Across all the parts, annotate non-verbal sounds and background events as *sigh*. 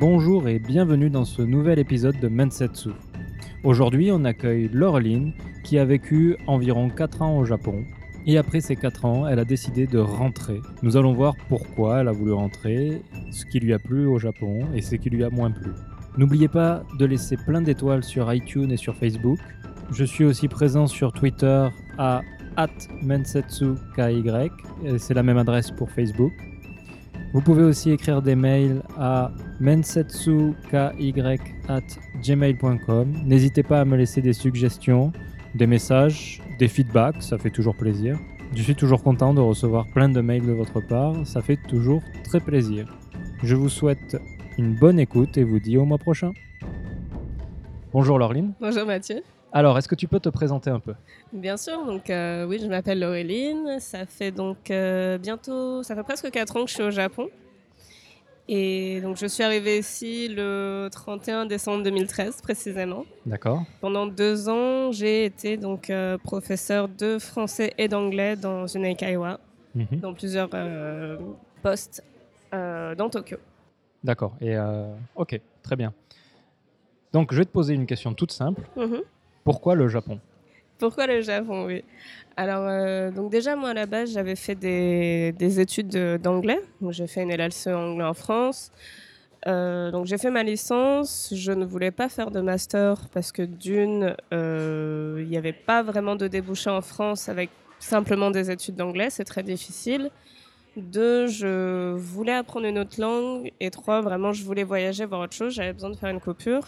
Bonjour et bienvenue dans ce nouvel épisode de Mensetsu. Aujourd'hui, on accueille Laureline qui a vécu environ 4 ans au Japon. Et après ces 4 ans, elle a décidé de rentrer. Nous allons voir pourquoi elle a voulu rentrer, ce qui lui a plu au Japon et ce qui lui a moins plu. N'oubliez pas de laisser plein d'étoiles sur iTunes et sur Facebook. Je suis aussi présent sur Twitter à mensetsuky, et c'est la même adresse pour Facebook. Vous pouvez aussi écrire des mails à mensetsuky@gmail.com. N'hésitez pas à me laisser des suggestions, des messages, des feedbacks, ça fait toujours plaisir. Je suis toujours content de recevoir plein de mails de votre part, ça fait toujours très plaisir. Je vous souhaite une bonne écoute et vous dis au mois prochain. Bonjour Laureline. Bonjour Mathieu. Alors, est-ce que tu peux te présenter un peu? Bien sûr, donc euh, oui, je m'appelle Laureline. Ça fait donc euh, bientôt, ça fait presque 4 ans que je suis au Japon. Et donc je suis arrivée ici le 31 décembre 2013 précisément. D'accord. Pendant deux ans, j'ai été donc euh, professeur de français et d'anglais dans une Eikaiwa, Mhm. dans plusieurs postes dans Tokyo. D'accord. Et ok, très bien. Donc, je vais te poser une question toute simple. Mhm. Pourquoi le Japon? Pourquoi le Japon Oui. Alors, euh, donc déjà, moi, à la base, j'avais fait des, des études de- d'anglais. J'ai fait une LLCE anglais en France. Euh, donc, j'ai fait ma licence. Je ne voulais pas faire de master parce que d'une, euh, il n'y avait pas vraiment de débouché en France avec simplement des études d'anglais. C'est très difficile. Deux, je voulais apprendre une autre langue. Et trois, vraiment, je voulais voyager, voir autre chose. J'avais besoin de faire une coupure.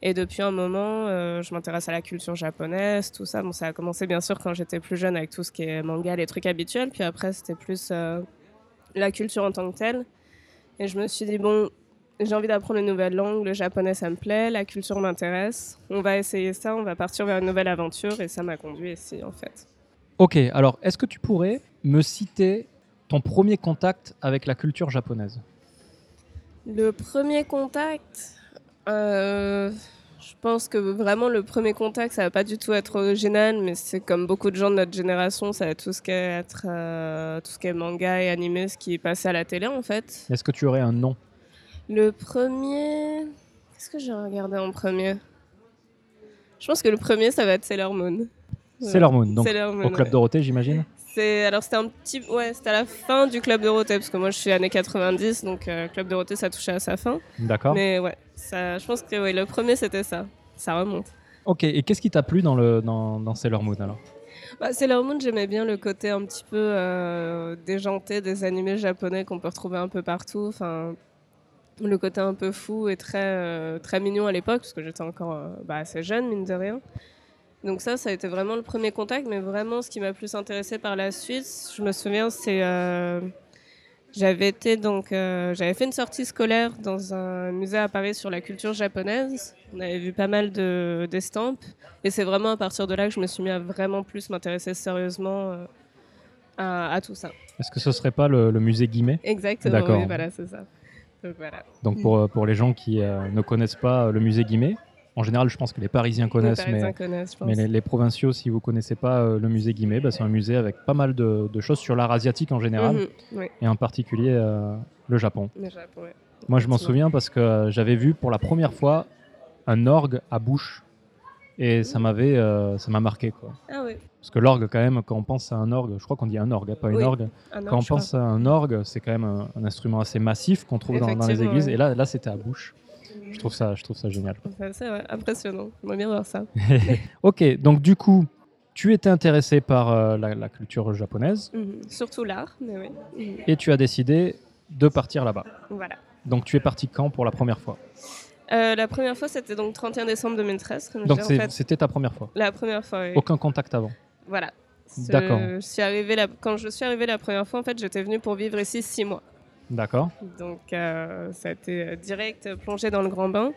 Et depuis un moment, euh, je m'intéresse à la culture japonaise, tout ça. Bon, ça a commencé bien sûr quand j'étais plus jeune avec tout ce qui est manga, les trucs habituels. Puis après, c'était plus euh, la culture en tant que telle. Et je me suis dit, bon, j'ai envie d'apprendre une nouvelle langue. Le japonais, ça me plaît. La culture m'intéresse. On va essayer ça. On va partir vers une nouvelle aventure. Et ça m'a conduit ici, en fait. Ok, alors est-ce que tu pourrais me citer ton premier contact avec la culture japonaise? Le premier contact, euh, je pense que vraiment le premier contact, ça va pas du tout être original, mais c'est comme beaucoup de gens de notre génération, ça va tout ce qui est être, euh, tout ce qui est manga et animé, ce qui est passé à la télé en fait. Est-ce que tu aurais un nom? Le premier, qu'est-ce que j'ai regardé en premier? Je pense que le premier, ça va être Sailor Moon. Sailor Moon, donc Sailor Moon, au Club ouais. Dorothée, j'imagine? C'est alors c'était un petit ouais c'était à la fin du club Dorothée parce que moi je suis années 90 donc euh, club Dorothée ça touchait à sa fin. D'accord. Mais ouais, ça, je pense que ouais, le premier c'était ça. Ça remonte. Ok, et qu'est-ce qui t'a plu dans, le, dans, dans Sailor Moon alors? Bah, Sailor Moon, j'aimais bien le côté un petit peu euh, déjanté des animés japonais qu'on peut retrouver un peu partout. Enfin, le côté un peu fou et très, euh, très mignon à l'époque, parce que j'étais encore euh, bah, assez jeune, mine de rien. Donc ça, ça a été vraiment le premier contact, mais vraiment ce qui m'a plus intéressé par la suite, je me souviens, c'est... euh, j'avais été donc euh, j'avais fait une sortie scolaire dans un musée à Paris sur la culture japonaise. On avait vu pas mal de d'estampes et c'est vraiment à partir de là que je me suis mis à vraiment plus m'intéresser sérieusement euh, à, à tout ça. Est-ce que ce serait pas le, le musée Guimet? Exactement. D'accord. Oui, voilà, c'est ça. Donc voilà. Donc pour, euh, pour les gens qui ne connaissent pas le musée Guimet, en général je pense que les Parisiens connaissent, Les Parisiens mais, connaissent, les, les provinciaux, si vous connaissez pas euh, le musée Guimet, bah, c'est un musée avec pas mal de, de choses sur l'art asiatique en général, Mhm, oui, et en particulier euh, le Japon. le Japon, ouais. Moi, je m'en souviens parce que euh, j'avais vu pour la première fois un orgue à bouche et ça m'avait, euh, ça m'a marqué quoi. Ah oui. Parce que l'orgue, quand même, quand on pense à un orgue, je crois qu'on dit un orgue, pas une Oui, orgue. Ah non, Quand on crois. pense à un orgue, c'est quand même un, un instrument assez massif qu'on trouve dans, dans les églises. ouais. Et là, là, c'était à bouche. Je trouve ça, je trouve ça génial. C'est impressionnant. J'aimerais bien voir ça. *laughs* ok, donc du coup, tu étais intéressé par euh, la, la culture japonaise Mhm. Surtout l'art, mais oui. Mhm. et tu as décidé de partir là-bas. Voilà. Donc tu es parti quand pour la première fois? Euh, la première fois, c'était donc 31 décembre 2013. Comme Donc en fait. c'était ta première fois? La première fois, oui. Aucun contact avant? Voilà. D'accord. Quand je suis arrivée la première fois, en fait, j'étais venue pour vivre ici six mois. D'accord. Donc, euh, ça a été direct plongé dans le grand bain.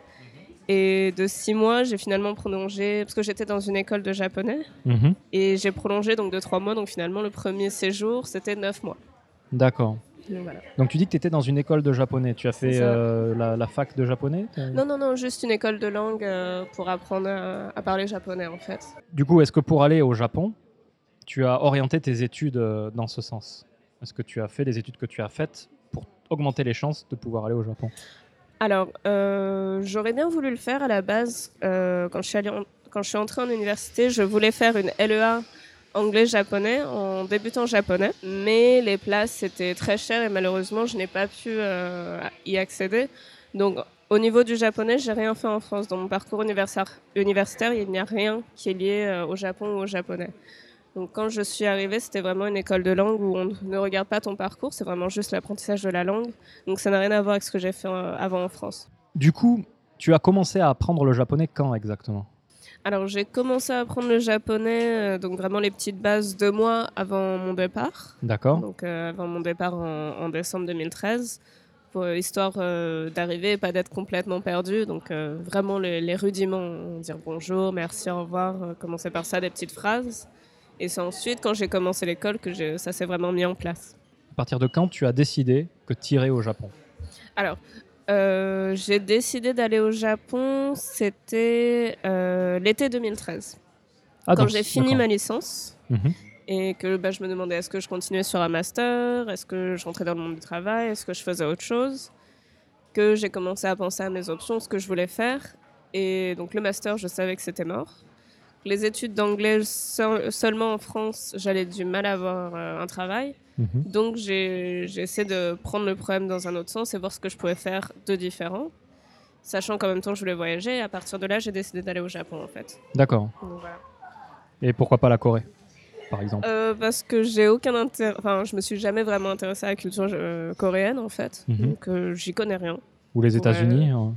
Et de six mois, j'ai finalement prolongé, parce que j'étais dans une école de japonais, Mhm. et j'ai prolongé donc de trois mois. Donc finalement, le premier séjour, c'était neuf mois. D'accord. Donc, voilà. Donc tu dis que tu étais dans une école de japonais. Tu as fait euh, la, la fac de japonais Non, non, non, juste une école de langue euh, pour apprendre à, à parler japonais, en fait. Du coup, est-ce que pour aller au Japon, tu as orienté tes études euh, dans ce sens? Est-ce que tu as fait les études que tu as faites augmenter les chances de pouvoir aller au Japon Alors, euh, j'aurais bien voulu le faire à la base. euh, quand, je suis allée en- quand je suis entrée en université, je voulais faire une LEA anglais-japonais en débutant japonais. Mais les places étaient très chères et malheureusement, je n'ai pas pu euh, y accéder. Donc, au niveau du japonais, j'ai rien fait en France. Dans mon parcours universitaire, il n'y a rien qui est lié au Japon ou au japonais. Donc, quand je suis arrivée, c'était vraiment une école de langue où on ne regarde pas ton parcours, c'est vraiment juste l'apprentissage de la langue. Donc, ça n'a rien à voir avec ce que j'ai fait avant en France. Du coup, tu as commencé à apprendre le japonais quand exactement? Alors, j'ai commencé à apprendre le japonais, euh, donc vraiment les petites bases deux mois avant mon départ. D'accord. Donc, euh, avant mon départ en, en décembre 2013, pour, euh, histoire euh, d'arriver et pas d'être complètement perdu. Donc, vraiment les, les rudiments, dire bonjour, merci, au revoir, commencer par ça, des petites phrases. Et c'est ensuite, quand j'ai commencé l'école, que ça s'est vraiment mis en place. À partir de quand tu as décidé que tu irais au Japon? Alors, euh, j'ai décidé d'aller au Japon, c'était euh, l'été 2013. Ah, quand j'ai fini ma licence Mhm. et que bah, je me demandais est-ce que je continuais sur un master, est-ce que je rentrais dans le monde du travail, est-ce que je faisais autre chose, que j'ai commencé à penser à mes options, ce que je voulais faire. Et donc le master, je savais que c'était mort. Les études d'anglais seul- seulement en France, j'allais du mal à avoir euh, un travail. Mhm. Donc j'ai essayé de prendre le problème dans un autre sens et voir ce que je pouvais faire de différent, sachant qu'en même temps je voulais voyager. Et à partir de là, j'ai décidé d'aller au Japon en fait. D'accord. Voilà. Et pourquoi pas la Corée, par exemple? Euh, parce que j'ai aucun intérêt, enfin je me suis jamais vraiment intéressée à la culture euh, coréenne en fait, Mhm. donc j'y connais rien. Ou les Ouais. États-Unis hein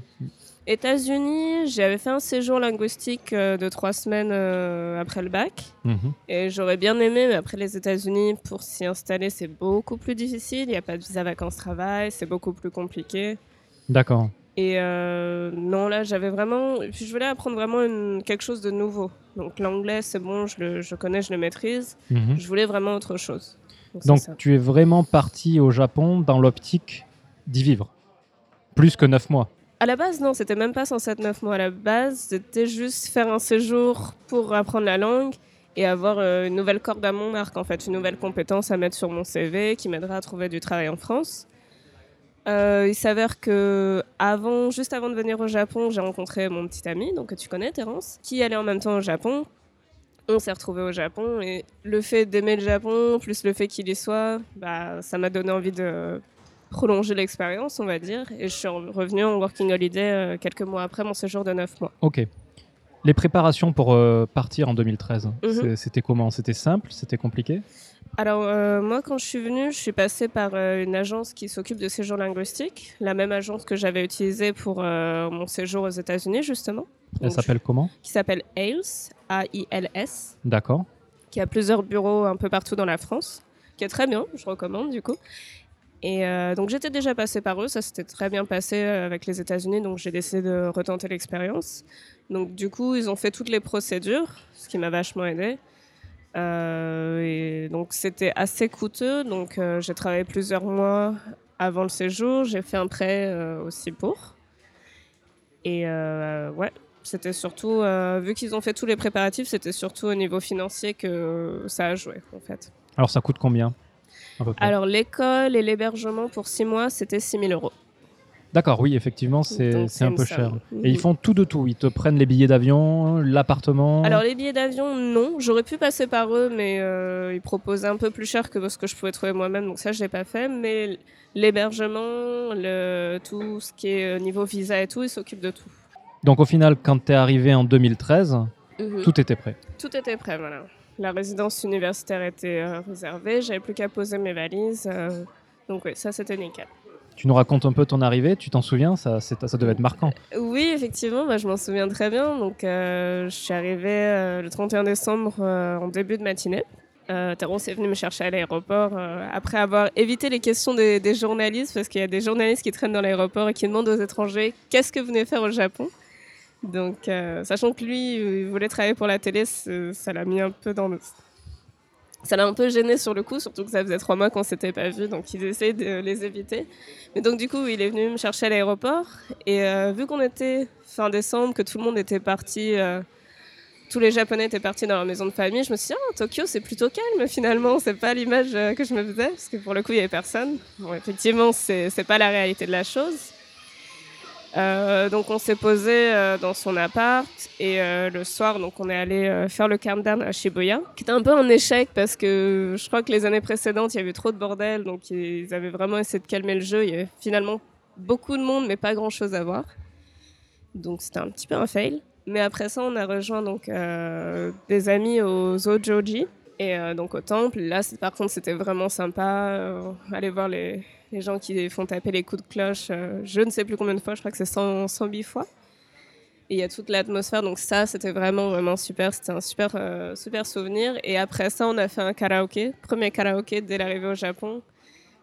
États-Unis, j'avais fait un séjour linguistique euh, de trois semaines euh, après le bac. Mhm. Et j'aurais bien aimé, mais après les États-Unis, pour s'y installer, c'est beaucoup plus difficile. Il n'y a pas de visa vacances-travail, c'est beaucoup plus compliqué. D'accord. Et euh, non, là, j'avais vraiment. et Puis je voulais apprendre vraiment une- quelque chose de nouveau. Donc l'anglais, c'est bon, je le je connais, je le maîtrise. Mhm. Je voulais vraiment autre chose. Donc tu es vraiment parti au Japon dans l'optique d'y vivre. Plus que neuf mois. À la base, non, c'était même pas censé être 9 mois. À la base, c'était juste faire un séjour pour apprendre la langue et avoir euh, une nouvelle corde à mon arc, en fait, une nouvelle compétence à mettre sur mon CV qui m'aidera à trouver du travail en France. Euh, il s'avère que avant, juste avant de venir au Japon, j'ai rencontré mon petit ami, donc que tu connais, Terence, qui allait en même temps au Japon. On s'est retrouvés au Japon et le fait d'aimer le Japon, plus le fait qu'il y soit, bah, ça m'a donné envie de prolonger l'expérience, on va dire. Et je suis revenue en working holiday euh, quelques mois après mon séjour de 9 mois. Ok. Les préparations pour euh, partir en 2013, Mhm. c'était comment? C'était simple? C'était compliqué? Alors, euh, moi, quand je suis venue, je suis passée par euh, une agence qui s'occupe de séjours linguistiques, la même agence que j'avais utilisée pour mon séjour aux États-Unis, justement. Elle s'appelle comment? Qui s'appelle AILS, A-I-L-S, D'accord. qui a plusieurs bureaux un peu partout dans la France, qui est très bien, je recommande du coup. Et euh, donc j'étais déjà passée par eux, ça s'était très bien passé euh, avec les États-Unis, donc j'ai décidé de retenter l'expérience. Donc du coup, ils ont fait toutes les procédures, ce qui m'a vachement aidé. Euh, et donc c'était assez coûteux, donc j'ai travaillé plusieurs mois avant le séjour, j'ai fait un prêt aussi pour. Et ouais, c'était surtout, vu qu'ils ont fait tous les préparatifs, c'était surtout au niveau financier que ça a joué en fait. Alors ça coûte combien? Alors l'école et l'hébergement pour six mois, c'était 6 000 euros. D'accord, oui, effectivement, c'est un peu cher. Et ils font tout de tout. Ils te prennent les billets d'avion, l'appartement. Alors les billets d'avion, non. J'aurais pu passer par eux, mais euh, ils proposaient un peu plus cher que ce que je pouvais trouver moi-même, donc ça je l'ai pas fait. Mais l'hébergement, le, tout ce qui est euh, niveau visa et tout, ils s'occupent de tout. Donc au final, quand tu es arrivé en 2013, Mhm. tout était prêt. Tout était prêt, voilà. La résidence universitaire était euh, réservée, j'avais plus qu'à poser mes valises. euh, donc oui, ça c'était nickel. Tu nous racontes un peu ton arrivée, tu t'en souviens? Ça, ça devait être marquant. Oui, effectivement, bah, je m'en souviens très bien. Donc, euh, je suis arrivée le 31 décembre en début de matinée. Euh, Terence est venu me chercher à l'aéroport euh, après avoir évité les questions des, des journalistes, parce qu'il y a des journalistes qui traînent dans l'aéroport et qui demandent aux étrangers qu'est-ce que vous venez faire au Japon? Donc, euh, sachant que lui, il voulait travailler pour la télé, ça l'a mis un peu dans le... Ça l'a un peu gêné sur le coup, surtout que ça faisait trois mois qu'on s'était pas vus, donc ils essayaient de les éviter. Mais donc du coup, il est venu me chercher à l'aéroport, et euh, vu qu'on était fin décembre, que tout le monde était parti, euh, tous les Japonais étaient partis dans leur maison de famille, je me suis dit, ah, Tokyo, c'est plutôt calme finalement, c'est pas l'image euh, que je me faisais, parce que pour le coup, il y avait personne. Bon, effectivement, c'est pas la réalité de la chose. Euh, donc on s'est posé euh, dans son appart et euh, le soir donc on est allé faire le countdown à Shibuya qui était un peu un échec parce que je crois que les années précédentes il y avait trop de bordel donc ils avaient vraiment essayé de calmer le jeu. Il y avait finalement beaucoup de monde mais pas grand chose à voir. Donc c'était un petit peu un fail. Mais après ça on a rejoint donc des amis aux Zojoji et donc au temple. Là par contre c'était vraiment sympa. Aller voir les les gens qui font taper les coups de cloche, euh, je ne sais plus combien de fois, je crois que c'est 100, 108 fois. Et il y a toute l'atmosphère, donc ça, c'était vraiment, vraiment super. C'était un super, euh, super souvenir. Et après ça, on a fait un karaoké, premier karaoké dès l'arrivée au Japon,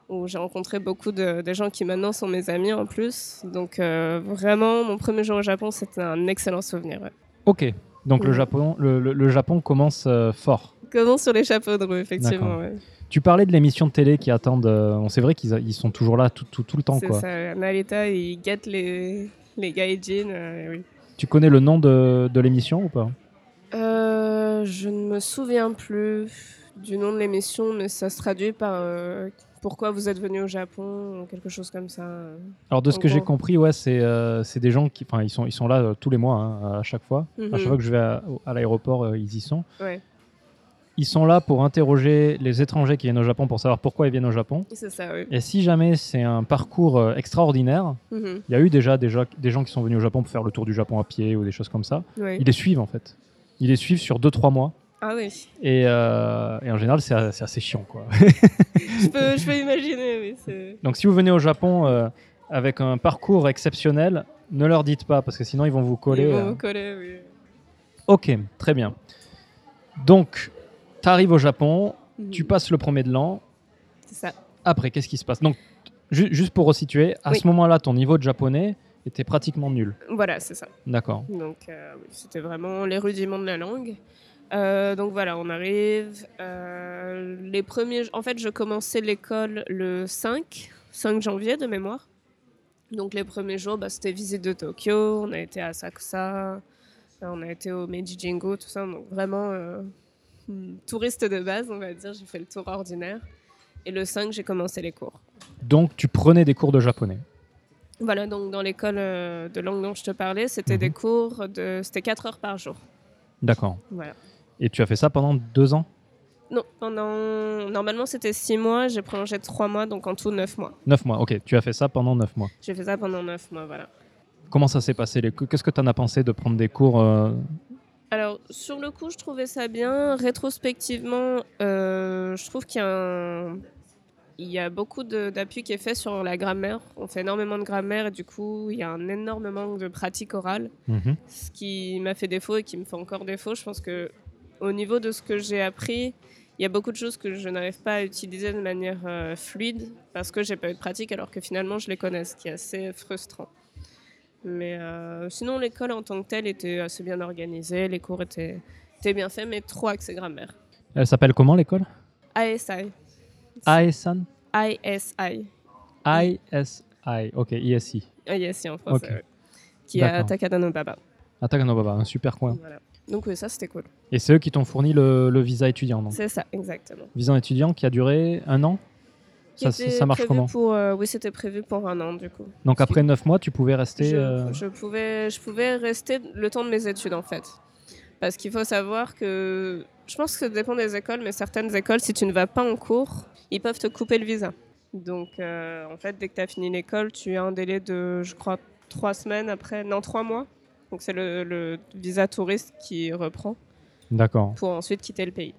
où j'ai rencontré beaucoup de, de gens qui maintenant sont mes amis en plus. Donc euh, vraiment, mon premier jour au Japon, c'était un excellent souvenir. ouais. Ok. Donc le. Japon, le, le- le Japon commence fort. Comment sur les chapeaux de roue, effectivement. Ouais. Tu parlais de l'émission de télé qui attendent. euh, on c'est vrai qu'ils ils sont toujours là tout, tout, tout le temps. C'est Quoi. ça, Narita, il guette les, les gaijin. euh, oui. Tu connais le nom de, de l'émission ou pas? Euh, je ne me souviens plus du nom de l'émission, mais ça se traduit par euh, Pourquoi vous êtes venu au Japon quelque chose comme ça. Alors de ce que j'ai compris, ouais, c'est euh, des gens qui, enfin, ils sont ils sont là euh, tous les mois hein, à chaque fois. À Mhm. chaque fois que je vais à, à l'aéroport, ils y sont. Ouais, Ils sont là pour interroger les étrangers qui viennent au Japon pour savoir pourquoi ils viennent au Japon. c'est ça, oui. Et si jamais c'est un parcours euh, extraordinaire, Mhm. il y a eu déjà, des gens qui sont venus au Japon pour faire le tour du Japon à pied ou des choses comme ça. Oui. Ils les suivent en fait. Ils les suivent sur 2-3 mois. Ah oui, Et, euh, et en général, c'est assez chiant. Quoi. je peux, je peux imaginer, oui. Donc si vous venez au Japon euh, avec un parcours exceptionnel, ne leur dites pas parce que sinon ils vont vous coller. Ils vont euh. vous coller, oui. Ok, très bien. Donc, tu arrives au Japon, Mhm. tu passes le premier de l'an. C'est ça. Après, qu'est-ce qui se passe? Donc, ju- juste pour resituer, à Oui. ce moment-là, ton niveau de japonais était pratiquement nul. Voilà, c'est ça. D'accord. Donc, euh, oui, c'était vraiment les rudiments de la langue. Euh, donc voilà, on arrive. euh, les premiers, en fait, je commençais l'école le 5, 5 janvier de mémoire. Donc les premiers jours, bah, c'était visite de Tokyo. On a été à Asakusa, on a été au Meiji Jingu, tout ça. Donc vraiment euh, touriste de base, on va dire. J'ai fait le tour ordinaire. Et le 5, j'ai commencé les cours. Donc, tu prenais des cours de japonais. Voilà, donc dans l'école euh, de langue dont je te parlais, c'était Mhm. des cours de, c'était 4 heures par jour. D'accord. Voilà. Et tu as fait ça pendant deux ans? Non, pendant... normalement c'était 6 mois, j'ai prolongé 3 mois, donc en tout 9 mois. Neuf mois. Ok, tu as fait ça pendant neuf mois. J'ai fait ça pendant 9 mois, voilà. Comment ça s'est passé. Qu'est-ce que tu en as pensé de prendre des cours euh, Alors, sur le coup, je trouvais ça bien. Rétrospectivement, euh, je trouve qu'il y a, un- il y a beaucoup d'appui qui est fait sur la grammaire. On fait énormément de grammaire et du coup, il y a un énorme manque de pratique orale. mhm. ce qui m'a fait défaut et qui me fait encore défaut. Je pense que au niveau de ce que j'ai appris, il y a beaucoup de choses que je n'arrive pas à utiliser de manière euh, fluide parce que j'ai pas eu de pratique alors que finalement je les connais, ce qui est assez frustrant. Mais euh, sinon, l'école en tant que telle était assez bien organisée, les cours étaient, étaient bien faits, mais trop axés grammaire. Elle s'appelle comment l'école? ASI. AESAN ISI. ISI. Ok, ISI. Ah, yes, en français. Ok. ouais. Qui est à D'accord. Takada no Baba. Attaque Baba, un super coin. Voilà. Donc oui, ça c'était cool. Et c'est eux qui t'ont fourni le, le visa étudiant. Donc. C'est ça, exactement. Visa étudiant qui a duré un an? Qui ça, ça- était ça marche prévu pour, euh, Oui, c'était prévu pour un an du coup. Donc après neuf mois, tu pouvais rester. je, euh, je pouvais, je pouvais rester le temps de mes études en fait. Parce qu'il faut savoir que je pense que ça dépend des écoles, mais certaines écoles, si tu ne vas pas en cours, ils peuvent te couper le visa. Donc euh, en fait, dès que tu as fini l'école, tu as un délai de, je crois, trois semaines après, non, trois mois. Donc c'est le, le visa touriste qui reprend D'accord. pour ensuite quitter le pays.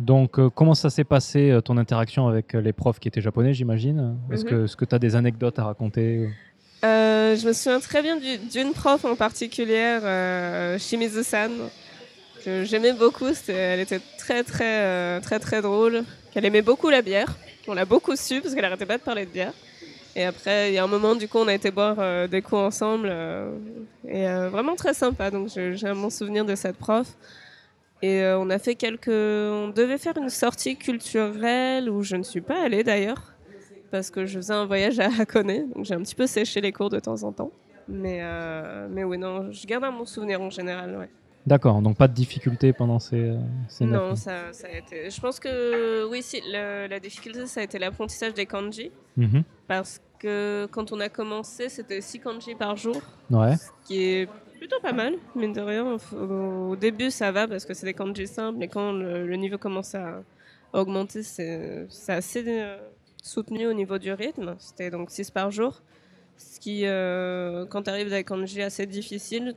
Donc euh, comment ça s'est passé euh, ton interaction avec euh, les profs qui étaient japonais, j'imagine? Est-ce Mhm. que, est-ce que tu as des anecdotes à raconter Euh, je me souviens très bien du- d'une prof en particulier, Shimizu-san, que j'aimais beaucoup. Elle était très, très, très, très drôle. Qu'elle aimait beaucoup la bière. On l'a beaucoup su parce qu'elle arrêtait pas de parler de bière. Et après, il y a un moment, du coup, on a été boire des coups ensemble. et vraiment très sympa. Donc, j'ai un bon souvenir de cette prof. Et euh, on a fait quelques. On devait faire une sortie culturelle où je ne suis pas allée d'ailleurs parce que je faisais un voyage à Hakone, donc j'ai un petit peu séché les cours de temps en temps. Mais, euh, mais oui, non, je garde un bon souvenir en général. Ouais. D'accord, donc pas de difficulté pendant ces, euh, ces Non, ça, ça a été. Je pense que oui, si, le- la difficulté, ça a été l'apprentissage des kanji. Mhm. Parce que quand on a commencé, c'était 6 kanji par jour, Ouais. ce qui est plutôt pas mal, mine de rien. Au début, ça va parce que c'est des kanji simples, mais quand le, niveau commence à augmenter, c'est assez euh, soutenu au niveau du rythme. C'était donc 6 par jour, ce qui, euh, quand tu arrives des kanji assez difficiles,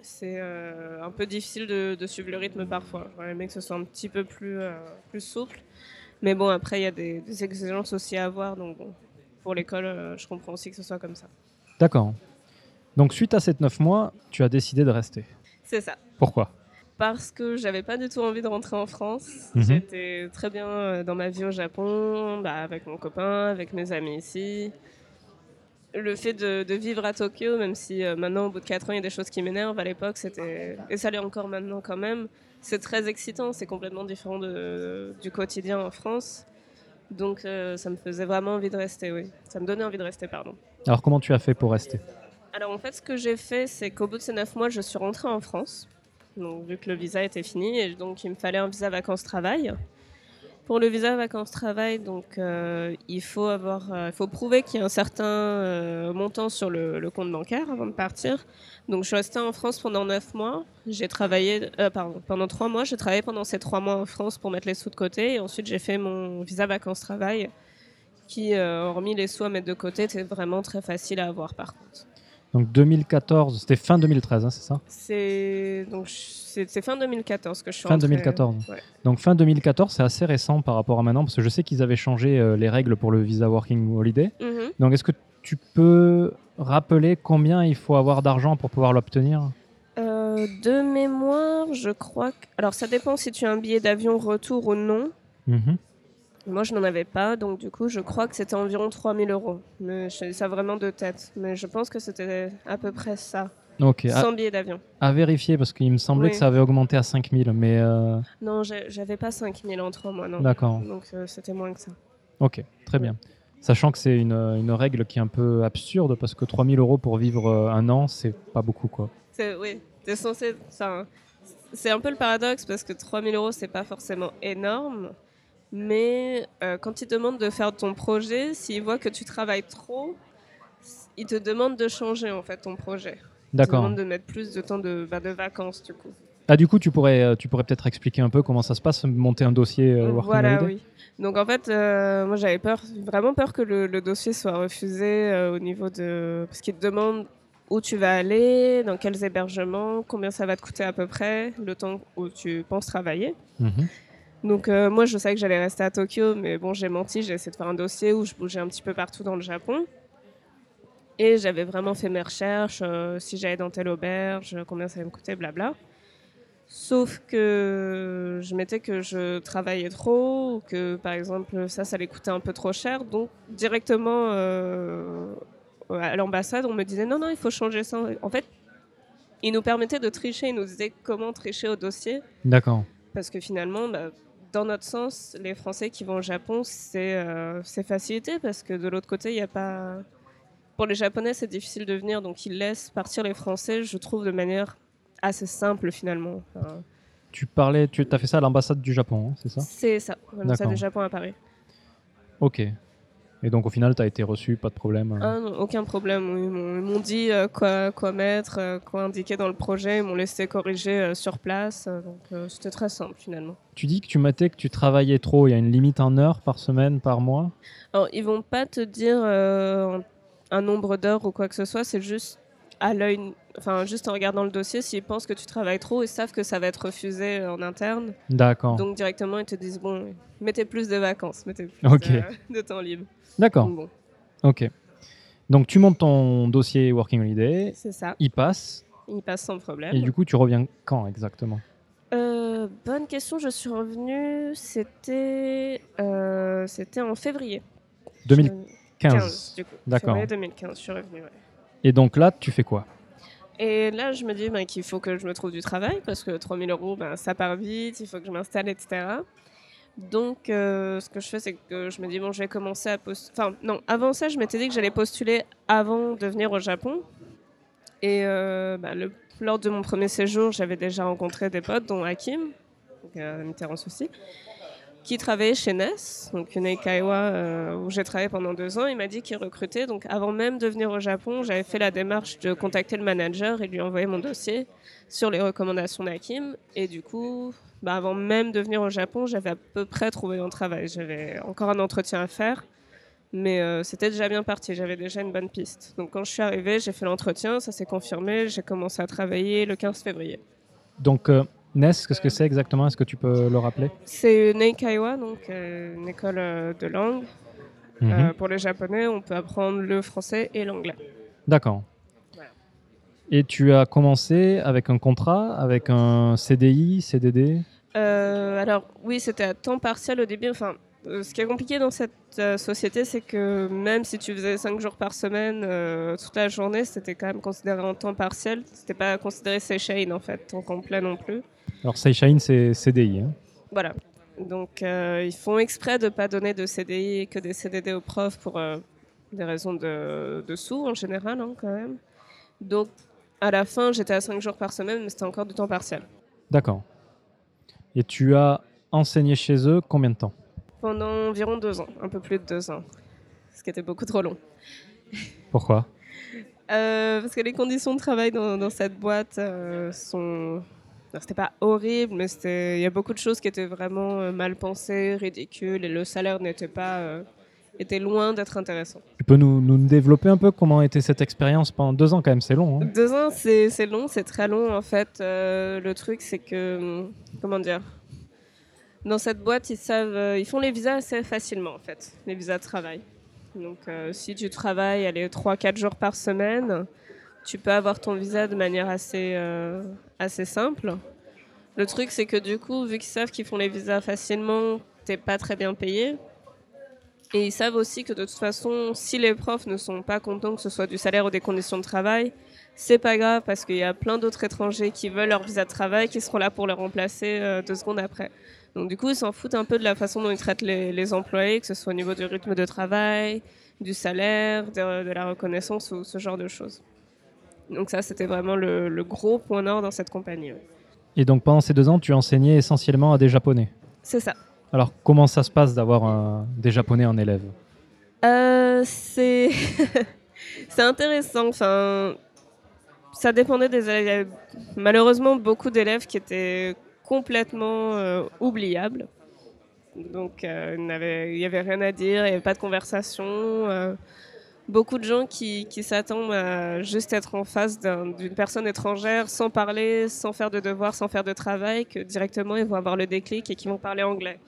c'est euh, un peu difficile de, de suivre le rythme parfois. J'aurais aimé que ce soit un petit peu plus, plus souple. Mais bon, après, il y a des, des exigences aussi à avoir. Donc, pour l'école, je comprends aussi que ce soit comme ça. D'accord. Donc suite à ces 9 mois, tu as décidé de rester. C'est ça. Pourquoi? Parce que j'avais pas du tout envie de rentrer en France. Mhm. J'étais très bien euh, dans ma vie au Japon, bah, avec mon copain, avec mes amis ici. Le fait de, de vivre à Tokyo, même si euh, maintenant, au bout de 4 ans, il y a des choses qui m'énervent, à l'époque, c'était. Et ça l'est encore maintenant quand même. C'est très excitant, c'est complètement différent de- du quotidien en France. Donc, euh, ça me faisait vraiment envie de rester, oui. Ça me donnait envie de rester, pardon. Alors comment tu as fait pour rester? Alors en fait, ce que j'ai fait, c'est qu'au bout de ces 9 mois, je suis rentrée en France. Donc, vu que le visa était fini, et donc il me fallait un visa vacances-travail. Pour le visa vacances-travail, donc euh, il faut avoir, euh, faut prouver qu'il y a un certain euh, montant sur le, compte bancaire avant de partir. Donc je suis restée en France pendant 9 mois. J'ai travaillé, euh, pendant 3 mois. J'ai travaillé pendant ces 3 mois en France pour mettre les sous de côté. Et ensuite, j'ai fait mon visa vacances-travail qui, hormis les sous à mettre de côté, était vraiment très facile à avoir par contre. Donc 2014, c'était fin 2013, hein, c'est ça? C'est donc c'est fin 2014 que je suis Fin rentrée. 2014. Ouais. Donc fin 2014, c'est assez récent par rapport à maintenant, parce que je sais qu'ils avaient changé euh, les règles pour le visa Working Holiday. Mhm. Donc est-ce que tu peux rappeler combien il faut avoir d'argent pour pouvoir l'obtenir? Euh, de mémoire, je crois que alors ça dépend si tu as un billet d'avion retour ou non. Mhm. Moi, je n'en avais pas, donc du coup, je crois que c'était environ 3000 euros. Mais je ça vraiment de tête. Mais je pense que c'était à peu près ça, Ok, à, sans billet d'avion. à vérifier, parce qu'il me semblait Oui. que ça avait augmenté à 5000, mais euh, Non, j'avais pas 5000 en trois mois, non. d'accord. Donc euh, c'était moins que ça. Ok, très bien. Sachant que c'est une, une règle qui est un peu absurde, parce que 3000 euros pour vivre euh, un an, c'est pas beaucoup, quoi. C'est oui, t'es censé. ça, C'est un peu le paradoxe parce que 3000 euros c'est pas forcément énorme, mais euh, quand ils te demandent de faire ton projet, s'ils voient que tu travailles trop, ils te demandent de changer en fait ton projet. Ils te D'accord. demandent de mettre plus de temps de, bah, de vacances du coup. Ah, du coup, tu pourrais, euh, tu pourrais peut-être expliquer un peu comment ça se passe, monter un dossier euh, Working voilà, Holiday oui. Donc en fait, euh, moi j'avais peur, vraiment peur que le, le dossier soit refusé euh, au niveau de. Parce qu'ils te demandent où tu vas aller, dans quels hébergements, combien ça va te coûter à peu près, le temps où tu penses travailler. Mhm. Donc euh, moi je savais que j'allais rester à Tokyo, mais bon j'ai menti, j'ai essayé de faire un dossier où je bougeais un petit peu partout dans le Japon. Et j'avais vraiment fait mes recherches, euh, si j'allais dans telle auberge, combien ça allait me coûter, blabla. Sauf que je mettais que je travaillais trop, ou que par exemple ça, ça allait coûter un peu trop cher. Donc directement euh, à l'ambassade, on me disait non, non, il faut changer ça. En fait, ils nous permettaient de tricher, ils nous disaient comment tricher au dossier. D'accord. Parce que finalement, bah, dans notre sens, les Français qui vont au Japon, c'est euh, facilité parce que de l'autre côté, il n'y a pas. Pour les Japonais, c'est difficile de venir, donc ils laissent partir les Français, je trouve, de manière assez simple finalement. Enfin, Tu parlais, tu as fait ça à l'ambassade du Japon, hein, c'est ça? C'est ça, l'ambassade du Japon à Paris. Ok. Et donc au final, tu as été reçu, pas de problème. euh. Ah non, aucun problème. Ils m'ont dit euh, quoi, quoi mettre, euh, quoi indiquer dans le projet, ils m'ont laissé corriger sur place, donc c'était très simple finalement. Tu dis que tu m'étais que tu travaillais trop. Il y a une limite en heures par semaine, par mois? Alors, ils vont pas te dire un nombre d'heures ou quoi que ce soit, c'est juste à l'œil, enfin juste en regardant le dossier, s'ils pensent que tu travailles trop, ils savent que ça va être refusé en interne. D'accord. Donc directement, ils te disent bon, mettez plus de vacances, mettez plus de temps libre. D'accord. Bon, Ok. Donc tu montes ton dossier Working Holiday, c'est ça. il passe, Il passe sans problème. et du coup tu reviens quand exactement? Euh, bonne question, je suis revenue, c'était euh, c'était en février. 2015. 15, du coup. D'accord. Février 2015, je suis revenue. ouais. Et donc là, tu fais quoi? Et là, je me dis ben, qu'il faut que je me trouve du travail parce que 3000 euros, ben, ça part vite, il faut que je m'installe, etc. Donc, euh, ce que je fais, c'est que je me dis, bon, je vais commencer à postuler. Enfin, non, avant ça, je m'étais dit que j'allais postuler avant de venir au Japon. Et euh, bah, lors de mon premier séjour, j'avais déjà rencontré des potes, dont Hakim, donc, euh, Mitterrand aussi, qui travaillait chez NES, donc une Eikaiwa euh, où j'ai travaillé pendant deux ans. Il m'a dit qu'il recrutait. Donc avant même de venir au Japon, j'avais fait la démarche de contacter le manager et lui envoyer mon dossier sur les recommandations d'Hakim. Et du coup, bah, avant même de venir au Japon, j'avais à peu près trouvé mon travail. J'avais encore un entretien à faire. Mais euh, c'était déjà bien parti, j'avais déjà une bonne piste. Donc quand je suis arrivée, j'ai fait l'entretien, ça s'est confirmé, j'ai commencé à travailler le 15 février. Donc euh, NES, qu'est-ce que c'est exactement? Est-ce que tu peux le rappeler? C'est une Eikaiwa, donc euh, une école de langue. Mhm. pour les japonais, on peut apprendre le français et l'anglais. D'accord. Voilà. Et tu as commencé avec un contrat, avec un CDI, CDD Alors oui, c'était à temps partiel au début. Enfin, euh, ce qui est compliqué dans cette euh, société, c'est que même si tu faisais 5 jours par semaine, euh, toute la journée, c'était quand même considéré en temps partiel. C'était pas considéré Seishain en fait, temps complet non plus. Alors Seishain, c'est CDI. Hein voilà. Donc ils font exprès de ne pas donner de CDI et que des CDD aux profs pour des raisons de, de, sous en général hein, quand même. Donc à la fin, j'étais à 5 jours par semaine, mais c'était encore du temps partiel. D'accord. Et tu as enseigné chez eux combien de temps? Pendant environ deux ans, un peu plus de deux ans, ce qui était beaucoup trop long. Pourquoi? Euh, Parce que les conditions de travail dans, cette boîte euh, sont... C'était pas horrible, mais il y a beaucoup de choses qui étaient vraiment euh, mal pensées, ridicules, et le salaire n'était pas... était loin d'être intéressant. Tu peux nous, nous, développer un peu comment était cette expérience pendant deux ans quand même, c'est long. Hein deux ans, c'est long, c'est très long en fait. le truc, c'est que... Comment dire dans cette boîte, ils savent, euh, ils font les visas assez facilement en fait, les visas de travail. Donc, euh, si tu travailles allez, 3-4 jours par semaine, tu peux avoir ton visa de manière assez, euh, assez simple. Le truc, c'est que du coup, vu qu'ils savent qu'ils font les visas facilement, t'es pas très bien payé. Et ils savent aussi que de toute façon, si les profs ne sont pas contents que ce soit du salaire ou des conditions de travail, c'est pas grave parce qu'il y a plein d'autres étrangers qui veulent leur visa de travail qui seront là pour les remplacer deux secondes après. Donc du coup, ils s'en foutent un peu de la façon dont ils traitent les, employés, que ce soit au niveau du rythme de travail, du salaire, de, la reconnaissance ou ce genre de choses. Donc ça, c'était vraiment le, gros point nord dans cette compagnie. Et donc pendant ces deux ans, tu enseignais essentiellement à des Japonais C'est ça. Alors comment ça se passe d'avoir des Japonais en élève? Euh, *laughs* C'est intéressant. Enfin, ça dépendait des élèves. Il y avait malheureusement beaucoup d'élèves qui étaient complètement euh, oubliable. Donc euh, il n'y avait rien à dire, il n'y avait pas de conversation. Euh, beaucoup de gens qui, s'attendent à juste être en face d'une personne étrangère sans parler, sans faire de devoirs, sans faire de travail, que directement ils vont avoir le déclic et qu'ils vont parler anglais.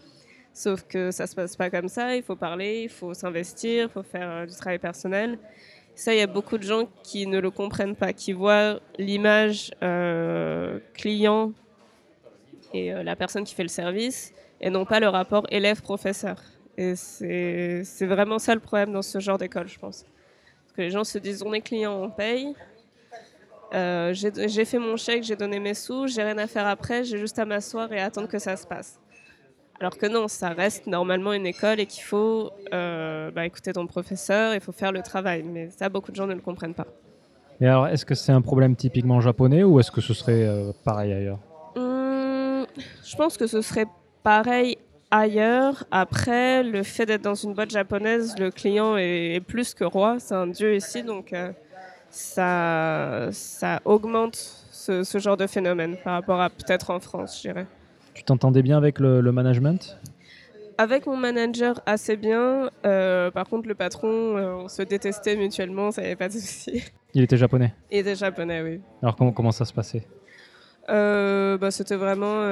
Sauf que ça se passe pas comme ça, il faut parler, il faut s'investir, il faut faire du travail personnel. Ça, il y a beaucoup de gens qui ne le comprennent pas, qui voient l'image client et euh, la personne qui fait le service, et non pas le rapport élève-professeur. Et c'est vraiment ça le problème dans ce genre d'école, je pense. Parce que les gens se disent on est client, on paye. Euh, j'ai fait mon chèque, j'ai donné mes sous, j'ai rien à faire après, j'ai juste à m'asseoir et attendre que ça se passe. Alors que non, ça reste normalement une école et qu'il faut euh, bah, écouter ton professeur, il faut faire le travail. Mais ça, beaucoup de gens ne le comprennent pas. Et alors, est-ce que c'est un problème typiquement japonais ou est-ce que ce serait pareil ailleurs? Je pense que ce serait pareil ailleurs. Après, le fait d'être dans une boîte japonaise, le client est, plus que roi, c'est un dieu ici, donc euh, ça, ça augmente ce, genre de phénomène par rapport à peut-être en France, je dirais. Tu t'entendais bien avec le, management? Avec mon manager assez bien. Euh, par contre, le patron, euh, on se détestait mutuellement, ça n'y avait pas de souci. *laughs* Il était japonais? Il était japonais, oui. Alors comment, comment ça se passait? Euh, bah, C'était vraiment.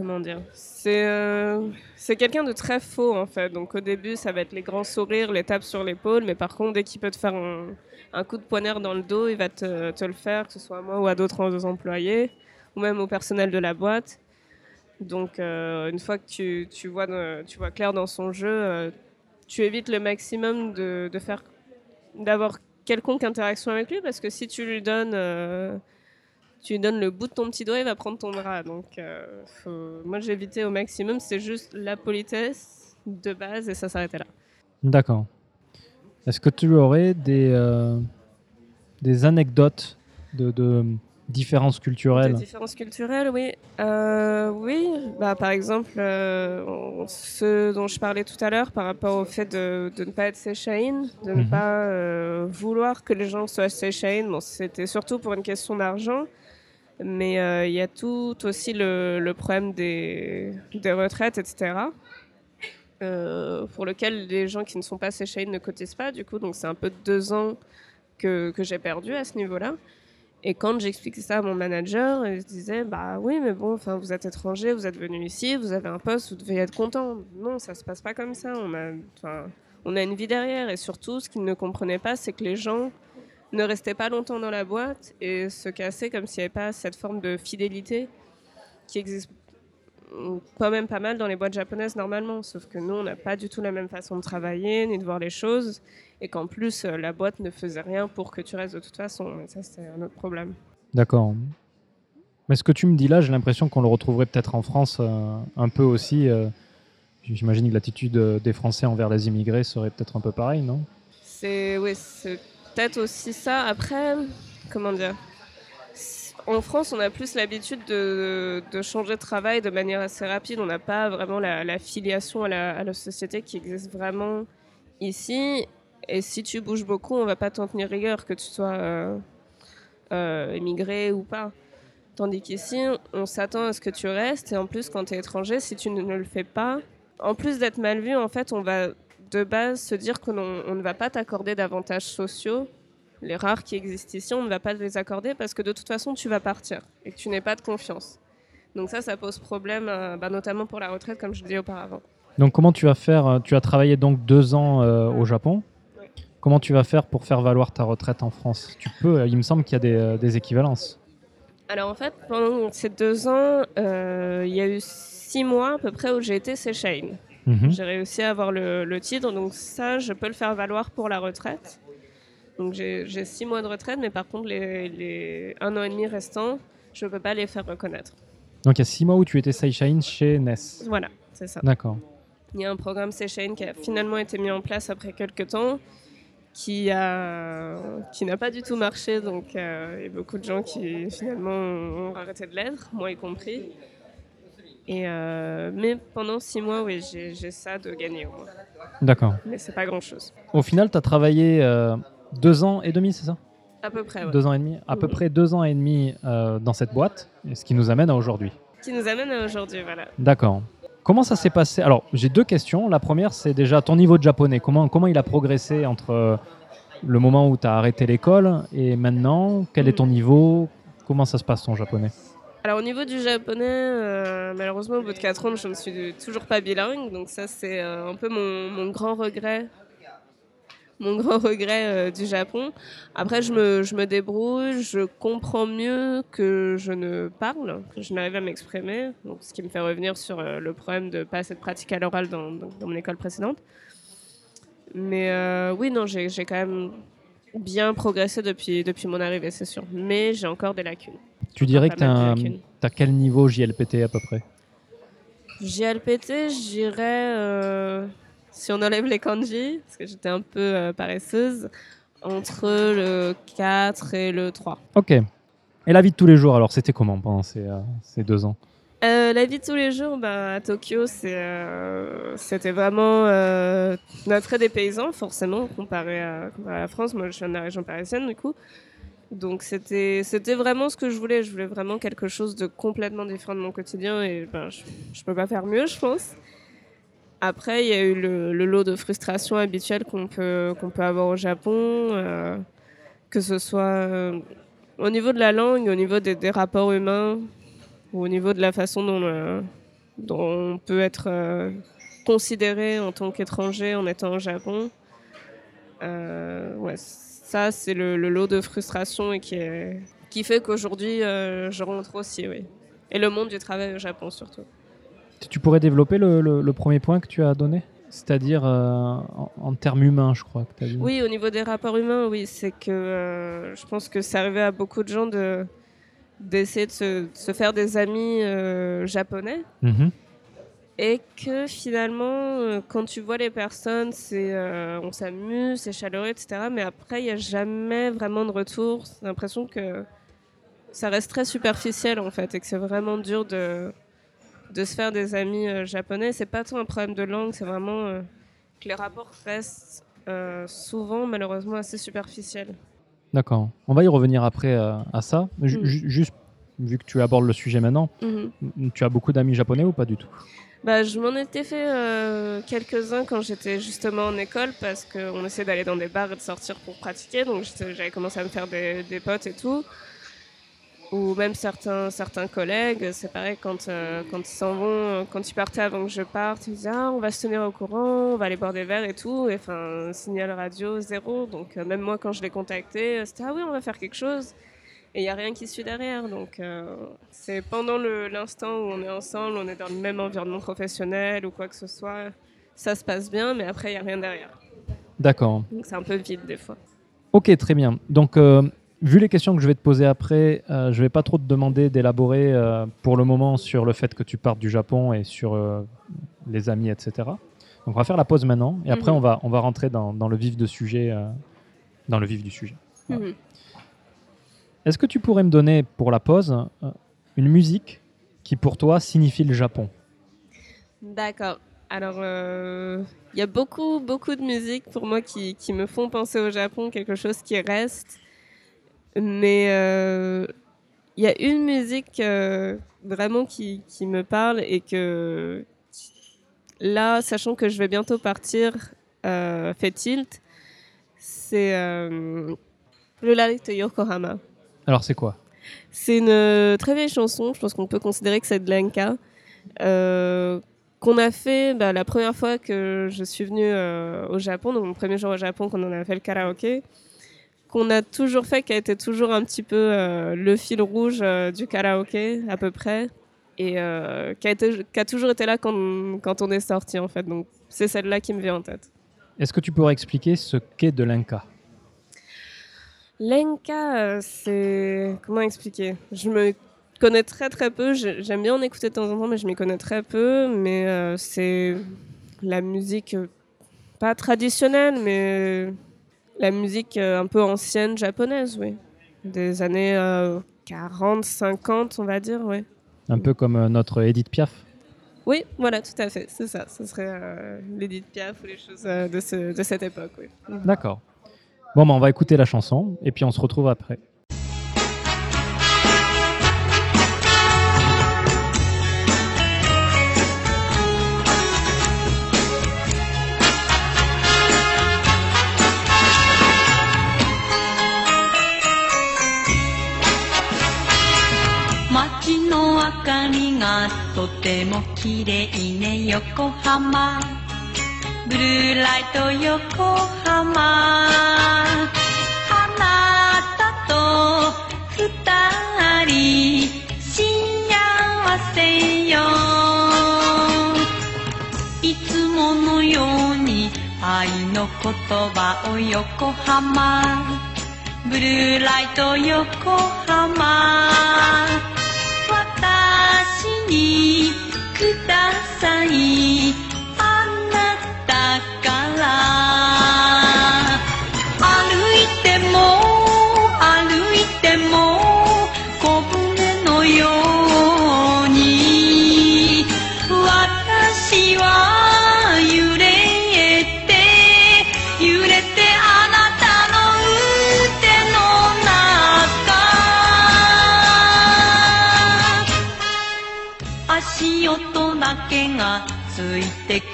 Euh, comment dire C'est euh, c'est quelqu'un de très faux en fait. Donc au début, ça va être les grands sourires, les tapes sur l'épaule, mais par contre, dès qu'il peut te faire un, coup de poignard dans le dos, il va te, te, le faire, que ce soit à moi ou à d'autres employés, ou même au personnel de la boîte. Donc une fois que tu, tu, vois, tu vois clair dans son jeu, tu évites le maximum de, de faire d'avoir quelconque interaction avec lui parce que si tu lui donnes euh, tu lui donnes le bout de ton petit doigt, il va prendre ton bras. Donc, euh, moi, j'ai évité au maximum. C'est juste la politesse de base et ça s'arrêtait là. D'accord. Est-ce que tu aurais des, euh, des anecdotes de, différences culturelles? Des différences culturelles, oui. Euh, oui, bah, par exemple, ce dont je parlais tout à l'heure par rapport au fait de, de ne pas être Sechain, de ne Mhm. pas vouloir que les gens soient Sechain. Bon, c'était surtout pour une question d'argent. Mais euh, il y a tout aussi le, problème des, retraites, etc. euh, pour lequel les gens qui ne sont pas Sechain ne cotisent pas, du coup. Donc c'est un peu deux ans que, que j'ai perdu à ce niveau-là. Et quand j'expliquais ça à mon manager, il se disait Bah oui, mais bon, vous êtes étranger, vous êtes venu ici, vous avez un poste, vous devez être content. Non, ça se passe pas comme ça. On a, on a une vie derrière. Et surtout, ce qu'il ne comprenait pas, c'est que les gens ne restaient pas longtemps dans la boîte et se cassaient comme s'il n'y avait pas cette forme de fidélité qui existe quand même pas mal dans les boîtes japonaises normalement. Sauf que nous, on n'a pas du tout la même façon de travailler ni de voir les choses et qu'en plus euh, la boîte ne faisait rien pour que tu restes de toute façon. Et ça, c'est un autre problème. D'accord. Mais ce que tu me dis là, j'ai l'impression qu'on le retrouverait peut-être en France euh, un peu aussi. euh, J'imagine que l'attitude des Français envers les immigrés serait peut-être un peu pareil, non? C'est oui, c'est peut-être aussi ça. Après, comment dire En France, on a plus l'habitude de, changer de travail de manière assez rapide. On n'a pas vraiment la, filiation à la, société qui existe vraiment ici. Et si tu bouges beaucoup, on va pas t'en tenir rigueur, que tu sois euh, euh, émigré ou pas. Tandis qu'ici, on s'attend à ce que tu restes. Et en plus, quand tu es étranger, si tu ne le fais pas, en plus d'être mal vu, en fait, on va de base se dire qu'on on ne va pas t'accorder d'avantages sociaux. Les rares qui existent ici, on ne va pas te les accorder parce que de toute façon, tu vas partir et que tu n'es pas de confiance. Donc ça, ça pose problème, euh, bah, notamment pour la retraite, comme je disais auparavant. Donc comment tu vas faire euh, Tu as travaillé donc deux ans euh, au Japon. Oui. Comment tu vas faire pour faire valoir ta retraite en France? Tu peux. Il me semble qu'il y a des, des équivalences. Alors en fait, pendant ces deux ans, il y a eu six mois à peu près où j'ai été Seychelles. Mhm. J'ai réussi à avoir le, le titre, donc ça, je peux le faire valoir pour la retraite. Donc j'ai six mois de retraite, mais par contre, les, les un an et demi restants, je ne peux pas les faire reconnaître. Donc il y a six mois où tu étais Seishain chez NES. Voilà, c'est ça. D'accord. Il y a un programme Seychelles qui a finalement été mis en place après quelques temps, qui a qui n'a pas du tout marché. Donc euh, il y a beaucoup de gens qui finalement ont arrêté de l'être, moi y compris. Et euh, mais pendant six mois, oui, j'ai ça de gagner au moins. D'accord. Mais c'est pas grand chose. Au final, tu as travaillé euh, deux ans et demi, c'est ça? À peu près, ouais. Deux ans et demi À peu Mhm. près deux ans et demi euh, dans cette boîte, et ce qui nous amène à aujourd'hui. Qui nous amène à aujourd'hui, voilà. D'accord. Comment ça s'est passé? Alors, j'ai deux questions. La première, c'est déjà ton niveau de japonais. Comment, comment il a progressé entre euh, le moment où tu as arrêté l'école et maintenant? Quel est ton niveau? Comment ça se passe ton japonais? Alors au niveau du japonais, euh, malheureusement au bout de 4 ans, je ne suis toujours pas bilingue, donc ça c'est euh, un peu mon, grand regret, mon grand regret euh, du Japon. Après je me, je me débrouille, je comprends mieux que je ne parle, que je n'arrive à m'exprimer, ce qui me fait revenir sur le problème de pas assez de pratique à l'oral dans, dans, mon école précédente. Mais oui, non, j'ai quand même bien progressé depuis, depuis mon arrivée, c'est sûr. Mais j'ai encore des lacunes. Tu dirais que tu as, quel niveau JLPT à peu près? JLPT, je dirais, euh, si on enlève les kanji, parce que j'étais un peu euh, paresseuse, entre le 4 et le 3. Ok. Et la vie de tous les jours, alors, c'était comment pendant ces, euh, ces deux ans? Euh, la vie de tous les jours, bah, à Tokyo, euh, c'était vraiment euh, notre des paysans, forcément, comparé à, la France. Moi, je viens de la région parisienne, du coup. Donc, c'était, vraiment ce que je voulais. Je voulais vraiment quelque chose de complètement différent de mon quotidien et ben, je ne peux pas faire mieux, je pense. Après, il y a eu le, lot de frustration habituelle qu'on peut, peut avoir au Japon, euh, que ce soit au niveau de la langue, au niveau des rapports humains, ou au niveau de la façon dont, euh, dont on peut être euh, considéré en tant qu'étranger en étant au Japon. Euh, ouais, ça, c'est le, le lot de frustration et qui, est, qui fait qu'aujourd'hui, je rentre aussi, oui. Et le monde du travail au Japon, surtout. Tu pourrais développer le, le- le premier point que tu as donné? C'est-à-dire euh, en, en termes humains, je crois que tu as dit. Oui, au niveau des rapports humains, oui, c'est que euh, je pense que c'est arrivé à beaucoup de gens de d'essayer de se, de se faire des amis euh, japonais Mhm. et que finalement, euh, quand tu vois les personnes, c'est euh, on s'amuse, c'est chaleureux, etc. Mais après, il n'y a jamais vraiment de retour. C'est l'impression que ça reste très superficiel en fait et que c'est vraiment dur de, de se faire des amis euh, japonais. C'est pas tant un problème de langue, c'est vraiment que les rapports restent souvent malheureusement assez superficiels. D'accord. On va y revenir après euh, à ça. Mm. ju- Juste, vu que tu abordes le sujet maintenant, Mhm. m- tu as beaucoup d'amis japonais ou pas du tout? Bah, je m'en étais fait euh, quelques-uns quand j'étais justement en école parce qu'on essayait d'aller dans des bars et de sortir pour pratiquer. Donc j'avais commencé à me faire des, des potes et tout. Ou même certains, certains collègues, c'est pareil, quand, euh, quand ils s'en vont, euh, quand ils partaient avant que je parte, ils disaient ah, on va se tenir au courant, on va aller boire des verres et tout. Et enfin, signal radio, zéro. Donc euh, même moi, quand je les contactais, euh, c'était ah oui, on va faire quelque chose. Et il n'y a rien qui suit derrière. Donc, euh, c'est pendant l'instant où on est ensemble, on est dans le même environnement professionnel ou quoi que ce soit, ça se passe bien, mais après, il n'y a rien derrière. D'accord. Donc, c'est un peu vide des fois. Ok, très bien. Donc, vu les questions que je vais te poser après, euh, je vais pas trop te demander d'élaborer euh, pour le moment sur le fait que tu partes du Japon et sur euh, les amis, etc. Donc, on va faire la pause maintenant et après, Mhm. on, va, on va rentrer dans, dans le vif de sujet, euh, dans le vif du sujet. Voilà. Mhm. Est-ce que tu pourrais me donner pour la pause une musique qui pour toi signifie le Japon? D'accord. Alors, euh, il y a beaucoup, beaucoup de musiques pour moi qui, qui me font penser au Japon, quelque chose qui reste. Mais euh, il y a une musique euh, vraiment qui, qui me parle et que là, sachant que je vais bientôt partir, euh, fait tilt, c'est euh, le Light Yokohama. Alors, c'est quoi? C'est une euh, très vieille chanson, je pense qu'on peut considérer que c'est de l'enka, euh, qu'on a fait bah, la première fois que je suis venue euh, au Japon, donc mon premier jour au Japon, qu'on en a fait le karaoké, qu'on a toujours fait, qui a été toujours un petit peu euh, le fil rouge euh, du karaoké, à peu près, et euh, qui, a été, qui a toujours été là quand, quand on est sorti, en fait. Donc c'est celle-là qui me vient en tête. Est-ce que tu pourrais expliquer ce qu'est de l'inca? Euh, c'est. Comment expliquer? Je me connais très très peu. J'ai- J'aime bien en écouter de temps en temps, mais je m'y connais très peu. Mais c'est la musique, pas traditionnelle, mais la musique euh, un peu ancienne japonaise, oui. Des années euh, 40, 50, on va dire, oui. Un peu comme euh, notre Edith Piaf Oui, voilà, tout à fait, c'est ça. Ce serait euh, l'Edith Piaf ou les choses euh, de, ce- de cette époque, oui. D'accord. Bon, bah, on va écouter la chanson et puis on se retrouve après. ても綺麗ね横浜。ブルーライト横浜。あなたと二人幸せよ。いつものように愛の言葉を横浜。ブルーライト横浜。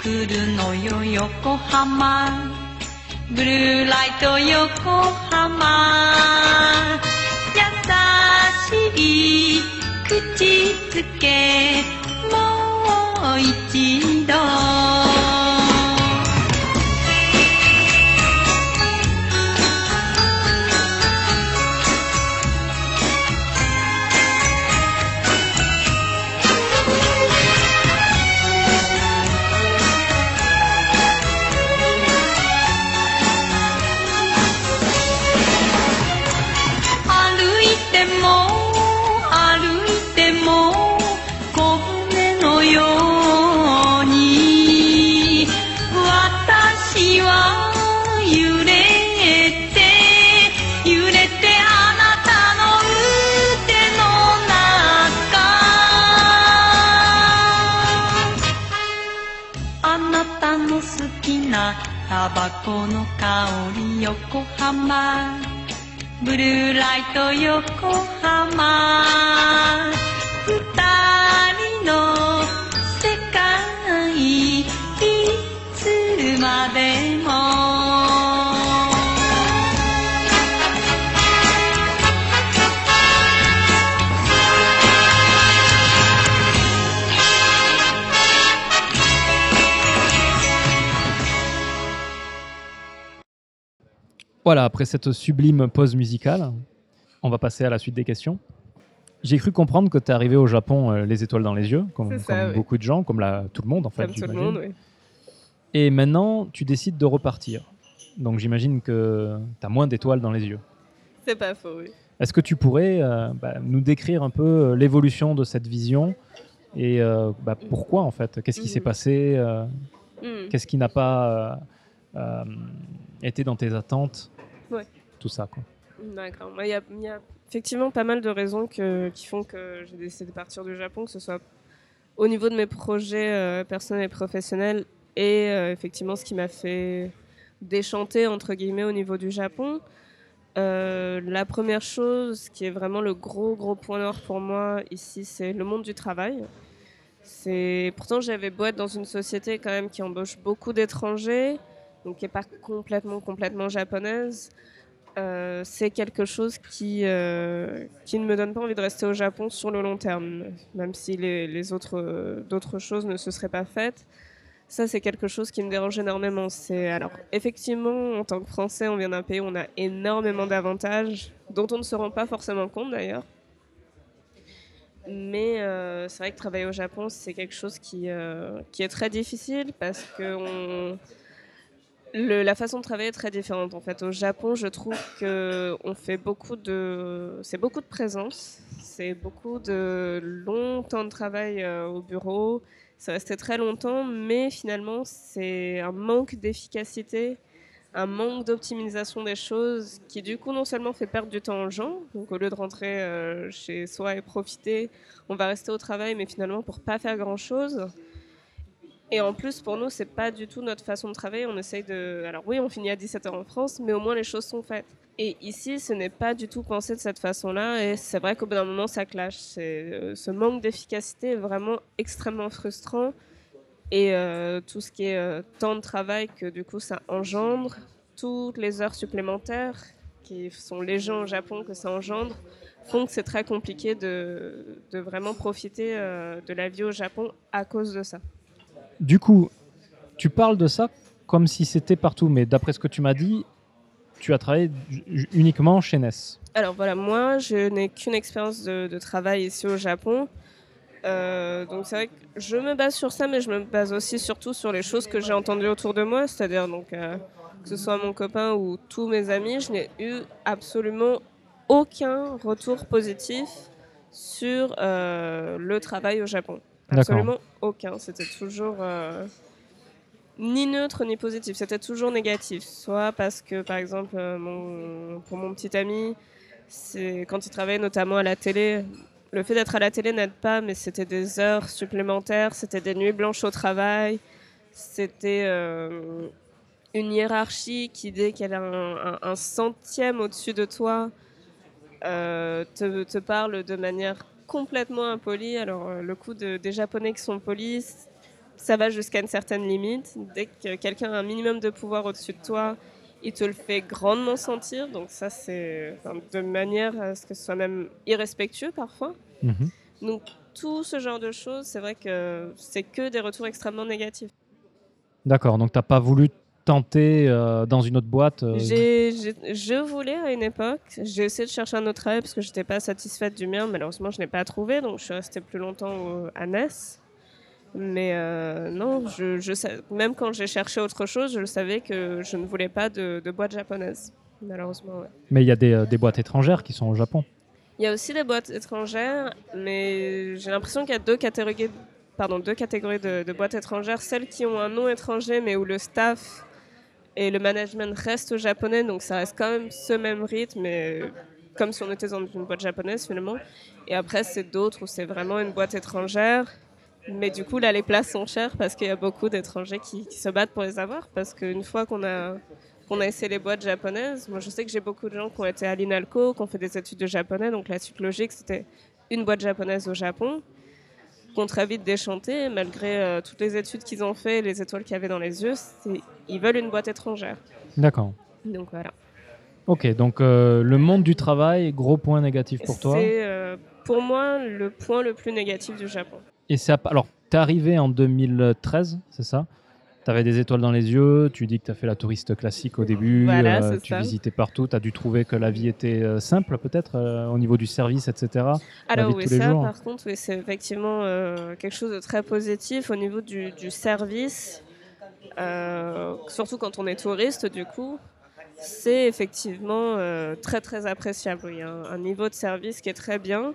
てくるのよ横浜。ブルーライト横浜。優しい口づけ。浜。ブルーライト横浜。Voilà, après cette sublime pause musicale, on va passer à la suite des questions. J'ai cru comprendre que tu es arrivé au Japon euh, les étoiles dans les yeux, comme, ça, oui. beaucoup de gens, comme la, tout le monde en fait. Comme tout le j'imagine. monde, oui. Et maintenant, tu décides de repartir. Donc j'imagine que tu as moins d'étoiles dans les yeux. C'est pas faux, oui. Est-ce que tu pourrais euh, bah, nous décrire un peu euh, l'évolution de cette vision et euh, bah, pourquoi en fait? Qu'est-ce qui s'est Mhm. passé Hmm. Qu'est-ce qui n'a pas été dans tes attentes? Ouais. Tout ça. D'accord. Moi, Il y, a- il y a effectivement pas mal de raisons que- qui font que j'ai décidé de partir du Japon, que ce soit au niveau de mes projets euh, personnels et professionnels et euh, effectivement ce qui m'a fait déchanter entre guillemets au niveau du Japon. Euh, la première chose qui est vraiment le gros gros point noir pour moi ici, c'est le monde du travail. C'est pourtant j'avais beau être dans une société quand même qui embauche beaucoup d'étrangers, donc qui est pas complètement complètement japonaise. Euh, c'est quelque chose qui, euh, qui ne me donne pas envie de rester au Japon sur le long terme, même si les, autres euh, d'autres choses ne se seraient pas faites. Ça, c'est quelque chose qui me dérange énormément. C'est alors effectivement, en tant que Français, on vient d'un pays où on a énormément d'avantages, dont on ne se rend pas forcément compte d'ailleurs. Mais c'est vrai que travailler au Japon, c'est quelque chose qui, qui est très difficile parce que on, la façon de travailler est très différente. En fait, au Japon, je trouve que on fait beaucoup de, c'est beaucoup de présence, c'est beaucoup de longs temps de travail euh, au bureau. Ça restait très longtemps, mais finalement, c'est un manque d'efficacité, un manque d'optimisation des choses qui, du coup, non seulement fait perdre du temps aux gens. Donc, au lieu de rentrer euh, chez soi et profiter, on va rester au travail, mais finalement pour pas faire grand chose. Et en plus, pour nous, c'est pas du tout notre façon de travailler. On essaye de. Alors, oui, on finit à 17h en France, mais au moins les choses sont faites. Et ici, ce n'est pas du tout pensé de cette façon-là. Et c'est vrai qu'au bout d'un moment, ça clash. Euh, ce manque d'efficacité est vraiment extrêmement frustrant. Et euh, tout ce qui est euh, temps de travail que du coup ça engendre, toutes les heures supplémentaires qui sont légion au Japon que ça engendre, font que c'est très compliqué de, vraiment profiter de la vie au Japon à cause de ça. Du coup, tu parles de ça comme si c'était partout, mais d'après ce que tu m'as dit, tu as travaillé uniquement chez NES. Alors voilà, moi, je n'ai qu'une expérience de, de travail ici au Japon. Euh, donc c'est vrai que je me base sur ça, mais je me base aussi surtout sur les choses que j'ai entendues autour de moi, c'est-à-dire donc euh, que ce soit mon copain ou tous mes amis, je n'ai eu absolument aucun retour positif sur euh, le travail au Japon. Absolument aucun. C'était toujours euh, ni neutre ni positif. C'était toujours négatif. Soit parce que, par exemple, euh, pour mon petit ami, c'est quand il travaillait notamment à la télé. Le fait d'être à la télé n'aide pas, mais c'était des heures supplémentaires, c'était des nuits blanches au travail, c'était euh, une hiérarchie qui, dès qu'elle a un, centième au-dessus de toi, te, te parle de manière complètement impolie. Alors, euh, le coup de- des Japonais qui sont polis, ça va jusqu'à une certaine limite. Dès que quelqu'un a un minimum de pouvoir au-dessus de toi, il te le fait grandement sentir. Donc ça, c'est enfin, de manière à ce que ce soit même irrespectueux parfois. Mhm. Donc tout ce genre de choses, c'est vrai que c'est que des retours extrêmement négatifs. D'accord, donc tu n'as pas voulu tenter euh, dans une autre boîte euh, J'ai- j'ai- je voulais à une époque, j'ai essayé de chercher un autre travail parce que je n'étais pas satisfaite du mien. Malheureusement, je n'ai pas trouvé, donc je suis restée plus longtemps à Nes. Mais euh, non, je, je même quand j'ai cherché autre chose, je savais que je ne voulais pas de, de boîte japonaise. Malheureusement, ouais. Mais il y a des, des boîtes étrangères qui sont au Japon. Il y a aussi des boîtes étrangères, mais j'ai l'impression qu'il y a deux catégories, pardon, deux catégories de, de boîtes étrangères. Celles qui ont un nom étranger, mais où le staff et le management restent japonais, donc ça reste quand même ce même rythme, mais comme si on était dans une boîte japonaise finalement. Et après, c'est d'autres où c'est vraiment une boîte étrangère Mais du coup, là, les places sont chères parce qu'il y a beaucoup d'étrangers qui, se battent pour les avoir. Parce qu'une fois qu'on a, qu'on a essayé les boîtes japonaises, moi je sais que j'ai beaucoup de gens qui ont été à l'INALCO, qui ont fait des études de japonais. Donc la suite logique, c'était une boîte japonaise au Japon, qu'on très vite déchanté, malgré euh, toutes les études qu'ils ont fait, les étoiles qu'il y avait dans les yeux, ils veulent une boîte étrangère. D'accord. Donc voilà. Ok, donc euh, le monde du travail, gros point négatif pour toi. C'est euh, pour moi le point le plus négatif du Japon. Et c'est alors, t'es arrivé en 2013, c'est ça? Tu avais des étoiles dans les yeux, tu dis que tu as fait la touriste classique au début, Voilà, euh, tu ça. visitais partout, tu as dû trouver que la vie était euh, simple peut-être au niveau du service, etc. Alors oui, ça jours. par contre, oui, c'est effectivement quelque chose de très positif au niveau du, du service, surtout quand on est touriste du coup. C'est effectivement euh, très très appréciable. Il y a un, un niveau de service qui est très bien.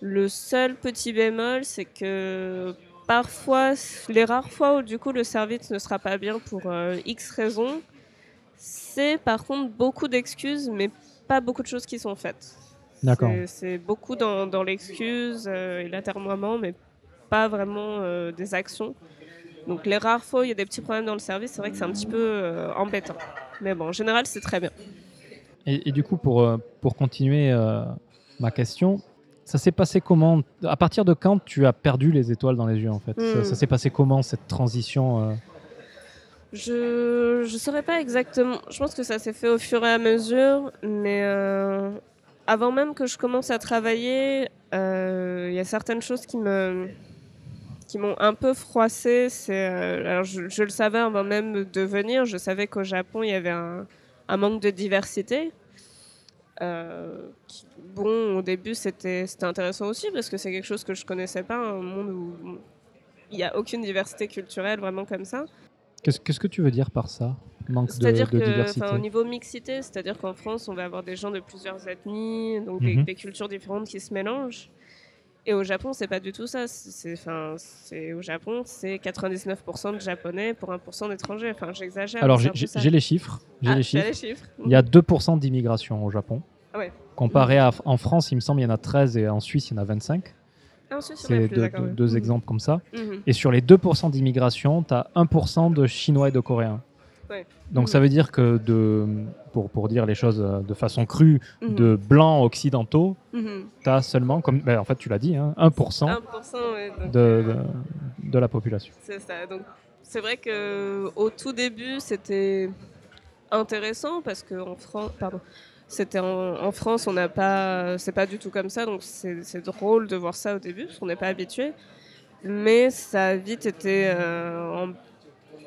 Le seul petit bémol, c'est que parfois, les rares fois où du coup le service ne sera pas bien pour euh, X raisons, c'est par contre beaucoup d'excuses, mais pas beaucoup de choses qui sont faites. D'accord. C'est- C'est beaucoup dans, dans l'excuse euh, et l'atermoiement, mais pas vraiment euh, des actions. Donc les rares fois où il y a des petits problèmes dans le service, c'est vrai que c'est un petit peu euh, embêtant. Mais bon, en général, c'est très bien. Et, et du coup, pour, euh, pour continuer euh, ma question, ça s'est passé comment? À partir de quand tu as perdu les étoiles dans les yeux en fait? Ça, Hmm. ça s'est passé comment cette transition euh? Je ne saurais pas exactement. Je pense que ça s'est fait au fur et à mesure, mais avant même que je commence à travailler, il y a certaines choses qui me qui m'ont un peu froissé. C'est euh, alors je, je le savais avant même de venir. Je savais qu'au Japon il y avait un, un manque de diversité. Euh, qui- bon, au début c'était intéressant aussi parce que c'est quelque chose que je connaissais pas, un monde où il n'y a aucune diversité culturelle vraiment comme ça. Qu'est-ce que tu veux dire par ça? Manque de, C'est-à-dire de que, diversité au niveau mixité, c'est-à-dire qu'en France, on va avoir des gens de plusieurs ethnies, donc des, Mhm. des cultures différentes qui se mélangent. Et au Japon, c'est pas du tout ça. C'est, enfin, c'est au Japon, c'est 99% de japonais pour 1% d'étrangers. Enfin, j'exagère. Alors j'ai les chiffres. J'ai Ah, les chiffres. les chiffres. Il y a 2% d'immigration au Japon. Ah ouais. Comparé à en France, il me semble, il y en a 13 et en Suisse, il y en a 25. Ah, C'est deux, deux Mhm. exemples comme ça. Mhm. Et sur les 2% d'immigration, tu as 1% de Chinois et de Coréens. Ouais. Donc ça veut dire que, de, pour, pour dire les choses euh, de façon crue, Mhm. de blancs occidentaux, Mhm. tu as seulement, comme, ben, en fait tu l'as dit, hein, 1% 1%, ouais, donc, de, euh, de, de la population. C'est ça. Donc, c'est vrai que au tout début, c'était intéressant parce que en France, pardon, c'était en, en France, on n'a pas, c'est pas du tout comme ça, donc c'est c'est drôle de voir ça au début parce qu'on n'est pas habitué. Mais ça a vite été euh, en-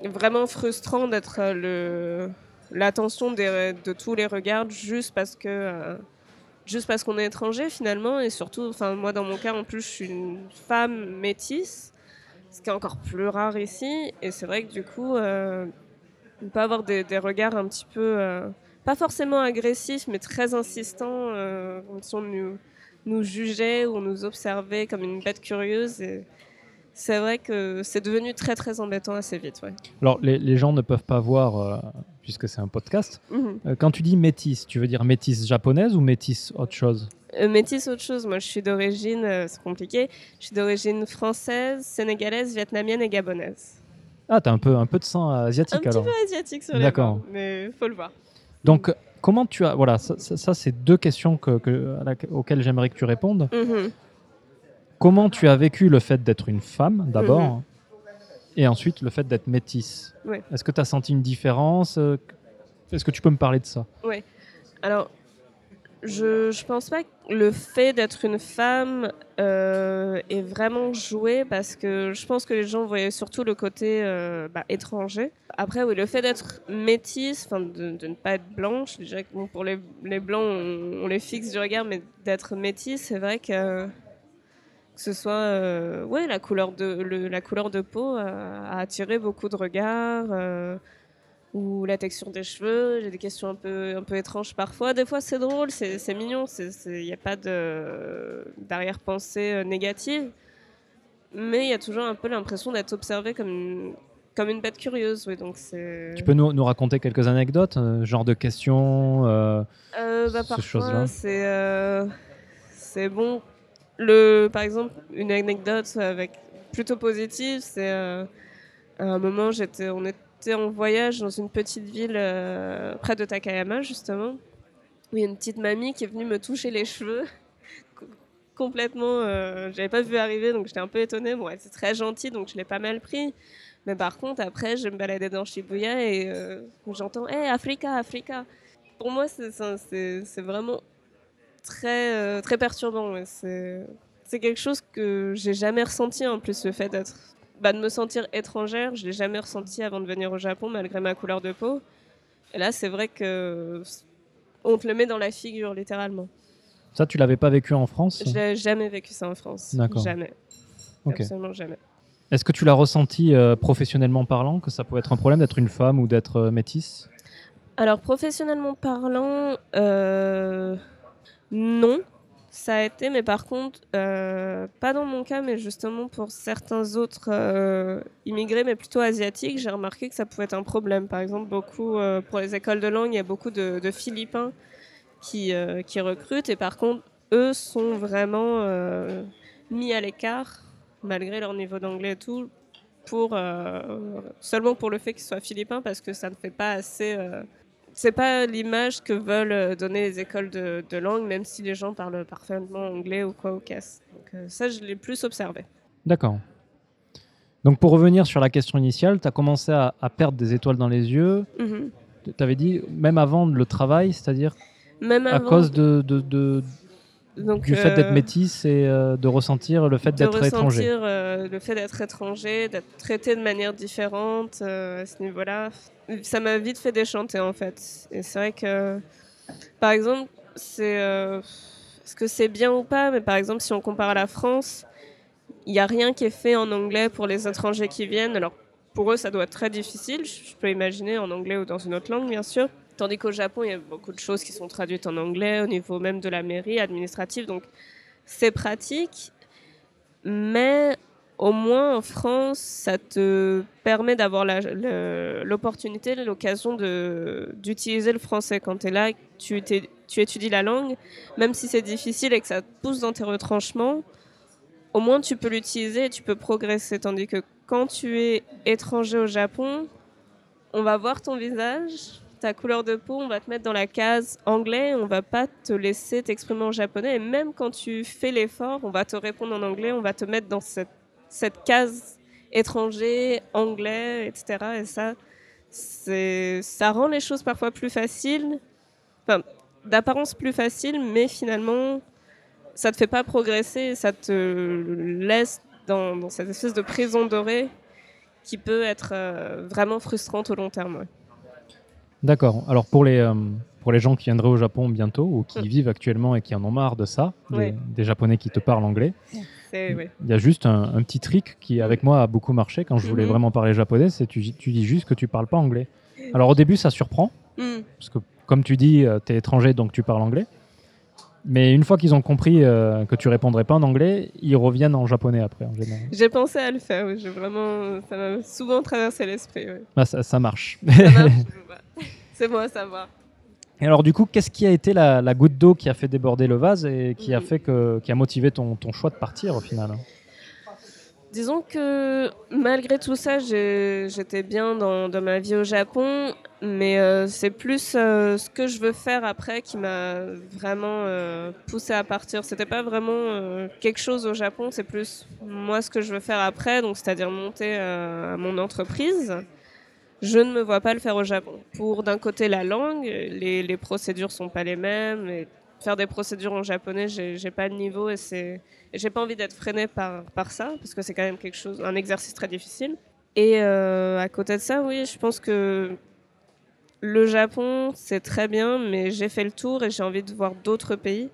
vraiment frustrant d'être euh, l'attention de tous les regards juste parce que euh, juste parce qu'on est étranger finalement et surtout, enfin moi dans mon cas en plus, je suis une femme métisse ce qui est encore plus rare ici. Et c'est vrai que du coup, euh, on peut avoir des, regards un petit peu, euh, pas forcément agressifs, mais très insistants, si on nous, nous jugeait ou nous observait comme une bête curieuse. C'est vrai que c'est devenu très très embêtant assez vite. Ouais. Alors les, les gens ne peuvent pas voir, euh, puisque c'est un podcast, Mhm. Euh, quand tu dis métisse, tu veux dire métisse japonaise ou métisse autre chose? Euh, métis, autre chose. Moi, je suis d'origine, euh, c'est compliqué, je suis d'origine française, sénégalaise, vietnamienne et gabonaise. Ah, tu as un peu, un peu de sang Un asiatique petit alors. peu asiatique sur les D'accord. mais faut le voir. Donc comment tu as... Voilà, ça, ça- ça, c'est deux questions que, que- auxquelles j'aimerais que tu répondes. Mhm. Comment tu as vécu le fait d'être une femme d'abord Mhm. et ensuite le fait d'être métisse? Ouais. Est-ce que tu as senti une différence euh, Est-ce que tu peux me parler de ça? Alors, je, je pense pas que le fait d'être une femme euh, est vraiment joué parce que je pense que les gens voyaient surtout le côté euh, bah, étranger. Après, oui, le fait d'être métisse, enfin de, de ne pas être blanche, déjà que bon, pour les, les blancs, on, on les fixe du regard, mais d'être métisse, c'est vrai que que ce soit euh, ouais, la, couleur de, le- la couleur de peau a, a attiré beaucoup de regards. euh, ou la texture des cheveux. J'ai des questions un peu, un peu étranges parfois. Des fois, c'est drôle, c'est c'est mignon, il n'y a pas de- d'arrière-pensée euh, négative. Mais il y a toujours un peu l'impression d'être observé comme une, comme une bête curieuse. Oui, donc. Tu peux nous, nous raconter quelques anecdotes, euh, genre de questions euh, Euh, bah, ces choses-là? euh, c'est bon. Le, par exemple, une anecdote avec plutôt positive. C'est euh, à un moment, j'étais, on était en voyage dans une petite ville euh, près de Takayama, justement. Où il y a une petite mamie qui est venue me toucher les cheveux. *laughs* Co- Complètement, euh, j'avais pas vu arriver, donc j'étais un peu étonnée. Bon, elle était très gentille, donc je l'ai pas mal pris. Mais par contre, après, je me baladais dans Shibuya et euh, j'entends Hey, Africa, Africa. Pour moi, c'est- c'est vraiment très, euh, très perturbant. ouais. C'est quelque chose que j'ai jamais ressenti en plus, le fait d'être. Bah, de me sentir étrangère, je l'ai jamais ressenti avant de venir au Japon, malgré ma couleur de peau. Et là, c'est vrai que on te le met dans la figure, littéralement. Ça, tu l'avais pas vécu en France Je n'ai jamais vécu ça en France. D'accord. Jamais. Ok. Absolument jamais. Est-ce que tu l'as ressenti euh, professionnellement parlant, que ça pouvait être un problème d'être une femme ou d'être euh, métisse? Alors, professionnellement parlant, euh, non, ça a été, mais par contre, euh, pas dans mon cas, mais justement pour certains autres euh, immigrés, mais plutôt asiatiques, j'ai remarqué que ça pouvait être un problème. Par exemple, beaucoup, euh, pour les écoles de langue, il y a beaucoup de, Philippins qui, recrutent, et par contre, eux sont vraiment mis à l'écart, malgré leur niveau d'anglais et tout, seulement pour le fait qu'ils soient philippins, parce que ça ne fait pas assez... c'est pas l'image que veulent euh, donner les écoles de, de langue, même si les gens parlent parfaitement anglais ou quoi au casse. Donc euh, ça, je l'ai plus observé. D'accord. Donc pour revenir sur la question initiale, tu as commencé à, à perdre des étoiles dans les yeux. Mhm. Tu avais dit même avant le travail, c'est-à-dire à cause de, de- de- donc, du fait d'être euh, métisse et euh, de ressentir le fait d'être étranger. ressentir euh, le fait d'être étranger, d'être traité de manière différente à ce niveau-là, ça m'a vite fait déchanter en fait. Et c'est vrai que, par exemple, c'est est-ce que c'est bien ou pas, mais par exemple, si on compare à la France, il n'y a rien qui est fait en anglais pour les étrangers qui viennent. Alors pour eux, ça doit être très difficile. Je peux imaginer en anglais ou dans une autre langue, bien sûr. Tandis qu'au Japon, il y a beaucoup de choses qui sont traduites en anglais au niveau même de la mairie administrative. Donc c'est pratique, mais au moins en France, ça te permet d'avoir l'opportunité, l'occasion d'utiliser le français quand tu es là, tu étudies la langue, même si c'est difficile et que ça te pousse dans tes retranchements, au moins tu peux l'utiliser et tu peux progresser. Tandis que quand tu es étranger au Japon, on va voir ton visage, ta couleur de peau, on va te mettre dans la case anglais, on va pas te laisser t'exprimer en japonais. Et même quand tu fais l'effort, on va te répondre en anglais, on va te mettre dans cette, cette case étranger, anglais, etc. Et ça, ça rend les choses parfois plus faciles, enfin, d'apparence plus faciles, mais finalement, ça te fait pas progresser, ça te laisse dans, dans cette espèce de prison dorée qui peut être euh, vraiment frustrante au long terme. D'accord. Alors pour les, euh, pour les gens qui viendraient au Japon bientôt ou qui vivent actuellement et qui en ont marre de ça, des, Ouais. des Japonais qui te parlent anglais, ouais. il y a juste un, un petit trick qui avec moi a beaucoup marché quand je voulais Mhm. vraiment parler japonais, c'est tu, tu dis juste que tu parles pas anglais. Alors au début ça surprend, Hmm. parce que comme tu dis, tu es étranger donc tu parles anglais. Mais une fois qu'ils ont compris euh, que tu répondrais pas en anglais, ils reviennent en japonais après en général. J'ai pensé à le faire, oui, vraiment, ça m'a souvent traversé l'esprit. ouais. Ah, ça, ça marche. Ça. *laughs* C'est moi, ça va. Et alors du coup, qu'est-ce qui a été la, la goutte d'eau qui a fait déborder le vase et qui a Mhm. fait que, qui a motivé ton, ton choix de partir au final Disons que malgré tout ça, j'étais bien dans, ma vie au Japon, mais euh, c'est plus euh, ce que je veux faire après qui m'a vraiment euh, poussé à partir. C'était pas vraiment quelque chose au Japon, c'est plus moi ce que je veux faire après, donc c'est-à-dire monter euh, mon entreprise. Je ne me vois pas le faire au Japon. Pour d'un côté la langue, les, les procédures sont pas les mêmes. Faire des procédures en japonais, j'ai pas le niveau et c'est j'ai pas envie d'être freinée par, par ça, parce que c'est quand même quelque chose, un exercice très difficile. Et euh, à côté de ça, oui, je pense que le Japon, c'est très bien, mais j'ai fait le tour et j'ai envie de voir d'autres pays.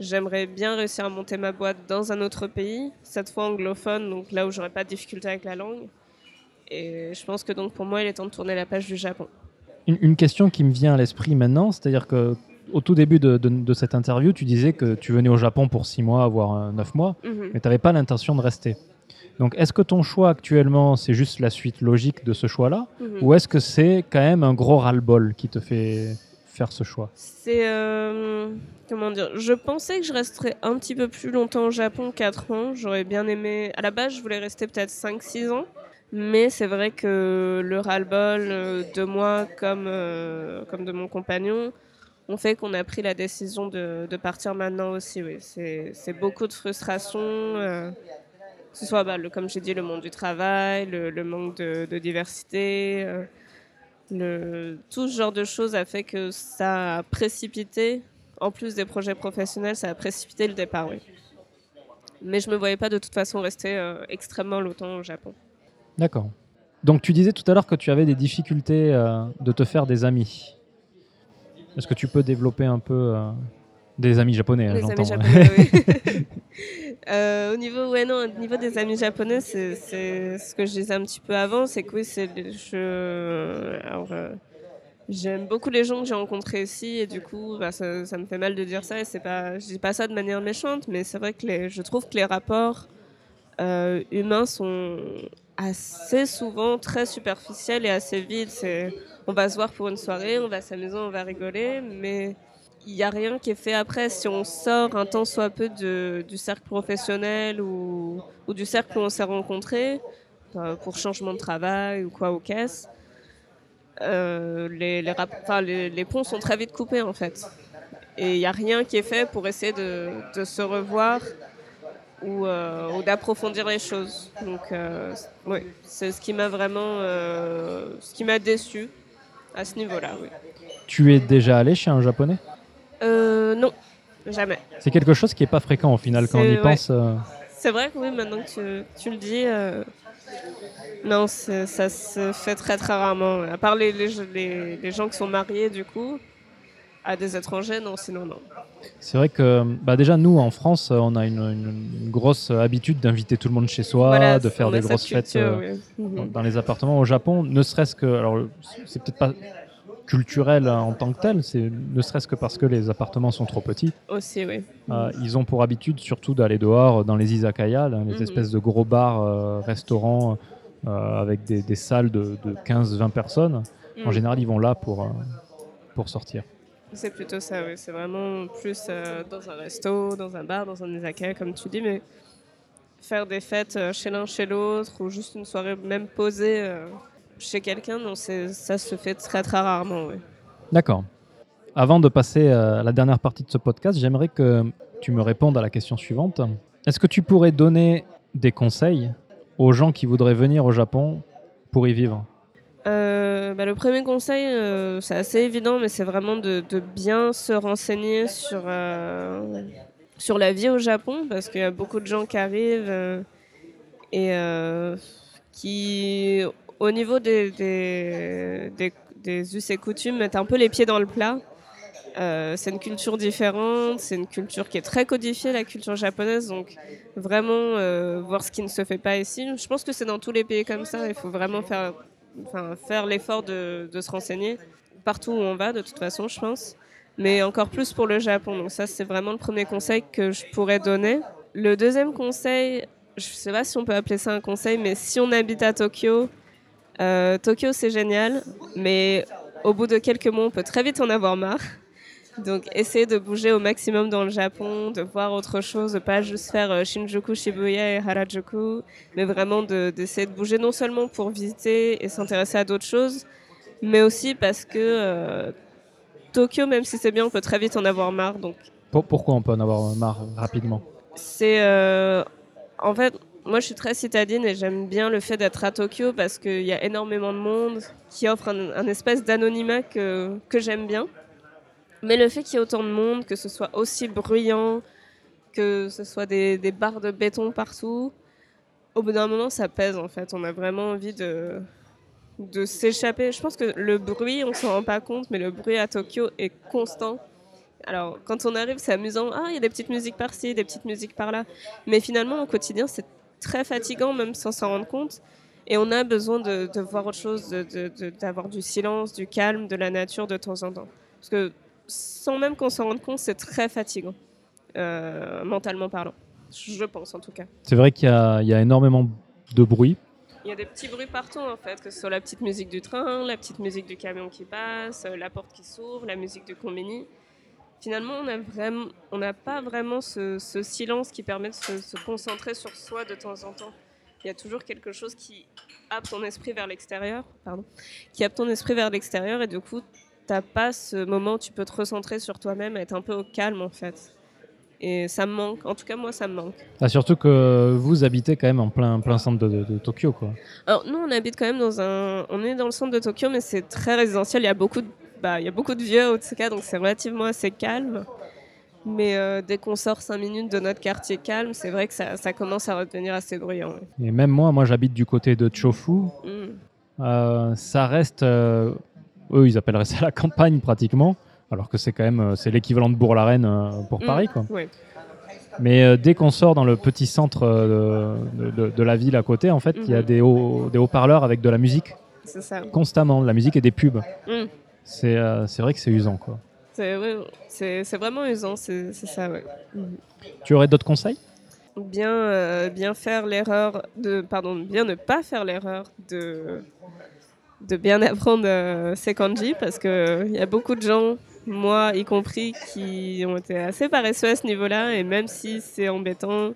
J'aimerais bien réussir à monter ma boîte dans un autre pays, cette fois anglophone, donc là où j'aurais pas de difficulté avec la langue. Et je pense que donc pour moi, il est temps de tourner la page du Japon. Une question qui me vient à l'esprit maintenant, c'est-à-dire que au tout début de, de- de cette interview, tu disais que tu venais au Japon pour six mois, voire euh, neuf mois, Mhm. mais tu n'avais pas l'intention de rester. Donc est-ce que ton choix actuellement, c'est juste la suite logique de ce choix-là Mhm. Ou est-ce que c'est quand même un gros ras-le-bol qui te fait faire ce choix? C'est. euh, comment dire Je pensais que je resterais un petit peu plus longtemps au Japon, 4 ans. J'aurais bien aimé. À la base, je voulais rester peut-être 5-6 ans. Mais c'est vrai que le ras-le-bol euh, de moi comme, euh, comme de mon compagnon ont fait qu'on a pris la décision de, partir maintenant aussi. Oui. C'est beaucoup de frustration. euh, que ce soit, bah, comme j'ai dit, le monde du travail, le, manque de, diversité. euh, tout ce genre de choses a fait que ça a précipité, en plus des projets professionnels, ça a précipité le départ, oui. Mais je me voyais pas de toute façon rester euh, extrêmement longtemps au Japon. D'accord. Donc tu disais tout à l'heure que tu avais des difficultés de te faire des amis. Est-ce que tu peux développer un peu euh, des amis japonais hein, Les j'entends. amis japonais, oui. *laughs* *laughs* Euh, au niveau, ouais, non, au niveau des amis japonais, c'est ce que je disais un petit peu avant, c'est que oui, c'est euh, j'aime beaucoup les gens que j'ai rencontrés ici et du coup, bah, ça, ça me fait mal de dire ça et c'est pas, je dis pas ça de manière méchante, mais c'est vrai que les, je trouve que les rapports euh, humains sont assez souvent très superficiels et assez vides. C'est, on va se voir pour une soirée, on va s'amuser, on va rigoler, mais il n'y a rien qui est fait après. Si on sort un temps soit peu du cercle professionnel ou, du cercle où on s'est rencontrés, euh, pour changement de travail ou quoi aux caisses, euh, les, les, ponts sont très vite coupés en fait. Et il n'y a rien qui est fait pour essayer de se revoir ou, euh, ou d'approfondir les choses. Donc, euh, oui, c'est ce qui m'a vraiment, euh, ce qui m'a déçu à ce niveau-là. Oui. Tu es déjà allé chez un japonais? Euh, non, jamais. C'est quelque chose qui est pas fréquent au final quand on y ouais. pense. C'est vrai que oui, maintenant que tu, tu le dis, non, ça se fait très très rarement. À part les, les, les- les gens qui sont mariés, du coup, à des étrangers, non, sinon non. C'est vrai que bah déjà nous en France, on a une, une- une grosse habitude d'inviter tout le monde chez soi, Voilà, de faire des grosses fêtes euh, oui. Dans, dans les appartements. Au Japon, ne serait-ce que, alors c'est peut-être pas culturel en tant que tel, c'est ne serait-ce que parce que les appartements sont trop petits. Aussi, oui. Euh, ils ont pour habitude surtout d'aller dehors dans les izakaya, là, les Mhm. espèces de gros bars, euh, restaurants euh, avec des, des salles de, de 15-20 personnes. En Mhm. général, ils vont là pour, euh, pour sortir. C'est plutôt ça, oui. C'est vraiment plus euh, dans un resto, dans un bar, dans un izakaya, comme tu dis, mais faire des fêtes euh, chez l'un, chez l'autre, ou juste une soirée même posée euh, chez quelqu'un, ça se fait très très rarement, oui. D'accord. Avant de passer à la dernière partie de ce podcast, j'aimerais que tu me répondes à la question suivante. Est-ce que tu pourrais donner des conseils aux gens qui voudraient venir au Japon pour y vivre? Euh, bah, le premier conseil, euh, c'est assez évident, mais c'est vraiment de, bien se renseigner sur, euh, sur la vie au Japon, parce qu'il y a beaucoup de gens qui arrivent et qui, au niveau des, des, us et coutumes, mettent un peu les pieds dans le plat. C'est une culture différente, c'est une culture qui est très codifiée, la culture japonaise, donc vraiment voir ce qui ne se fait pas ici. Je pense que c'est dans tous les pays comme ça, il faut vraiment faire enfin, faire l'effort de, se renseigner partout où on va, de toute façon, je pense. Mais encore plus pour le Japon. Donc ça, c'est vraiment le premier conseil que je pourrais donner. Le deuxième conseil, je sais pas si on peut appeler ça un conseil, mais si on habite à Tokyo, euh, Tokyo c'est génial, mais au bout de quelques mois, on peut très vite en avoir marre. Donc, essayez de bouger au maximum dans le Japon, de voir autre chose, de pas juste faire euh, Shinjuku, Shibuya et Harajuku, mais vraiment de- d'essayer de, bouger non seulement pour visiter et s'intéresser à d'autres choses, mais aussi parce que euh, Tokyo, même si c'est bien, on peut très vite en avoir marre. Donc, Pour- Pourquoi on peut en avoir marre rapidement? C'est euh, en fait, moi je suis très citadine et j'aime bien le fait d'être à Tokyo parce qu'il y a énormément de monde qui offre un, un espèce d'anonymat que, que j'aime bien. Mais le fait qu'il y ait autant de monde, que ce soit aussi bruyant, que ce soit des, des barres de béton partout, au bout d'un moment ça pèse en fait. On a vraiment envie de, de s'échapper. Je pense que le bruit, on s'en rend pas compte, mais le bruit à Tokyo est constant. Alors, quand on arrive, c'est amusant. Ah, il y a des petites musiques par-ci, des petites musiques par-là. Mais finalement, au quotidien, c'est très fatigant, même sans s'en rendre compte. Et on a besoin de, de voir autre chose, de- de- de- d'avoir du silence, du calme, de la nature de temps en temps. Parce que sans même qu'on s'en rende compte, c'est très fatigant, euh, mentalement parlant. Je pense en tout cas. C'est vrai qu'il y, a- il y a énormément de bruit. il y a des petits bruits partout en fait, que ce soit la petite musique du train, la petite musique du camion qui passe, euh, la porte qui s'ouvre, la musique du combini. Finalement, on a vraiment, on n'a pas vraiment ce, ce silence qui permet de se, se concentrer sur soi de temps en temps. Il y a toujours quelque chose qui happe ton esprit vers l'extérieur, pardon, qui happe ton esprit vers l'extérieur et du coup, t'as pas ce moment où tu peux te recentrer sur toi-même, être un peu au calme en fait. Et ça me manque. En tout cas, moi, ça me manque. Ah, surtout que vous habitez quand même en plein, plein centre de, de- de Tokyo, quoi. Alors nous, on habite quand même dans un, on est dans le centre de Tokyo, mais c'est très résidentiel. Il y a beaucoup de, bah, il y a beaucoup de vieux Otsuka, donc c'est relativement assez calme. Mais euh, dès qu'on sort 5 minutes de notre quartier calme, c'est vrai que ça, ça commence à redevenir assez bruyant. ouais. Et même moi, moi j'habite du côté de Chofu. Mm. Euh, ça reste, euh, eux, ils appelleraient ça *laughs* la campagne pratiquement, alors que c'est quand même, euh, c'est l'équivalent de Bourg-la-Reine euh, pour Mm. Paris, quoi. Mais euh, dès qu'on sort dans le petit centre de, de- de la ville à côté, en fait, il y a Mhm. des hauts- des haut-parleurs avec de la musique C'est ça. constamment, de la musique et des pubs. Mm. C'est euh, c'est vrai que c'est usant, quoi. C'est ouais, c'est- c'est vraiment usant, c'est c'est ça, ouais. Tu aurais d'autres conseils? Bien, euh, bien faire l'erreur de, pardon, bien ne pas faire l'erreur de, de bien apprendre euh, ses kanji parce que il y a beaucoup de gens, moi y compris, qui ont été assez paresseux à ce niveau-là et même si c'est embêtant,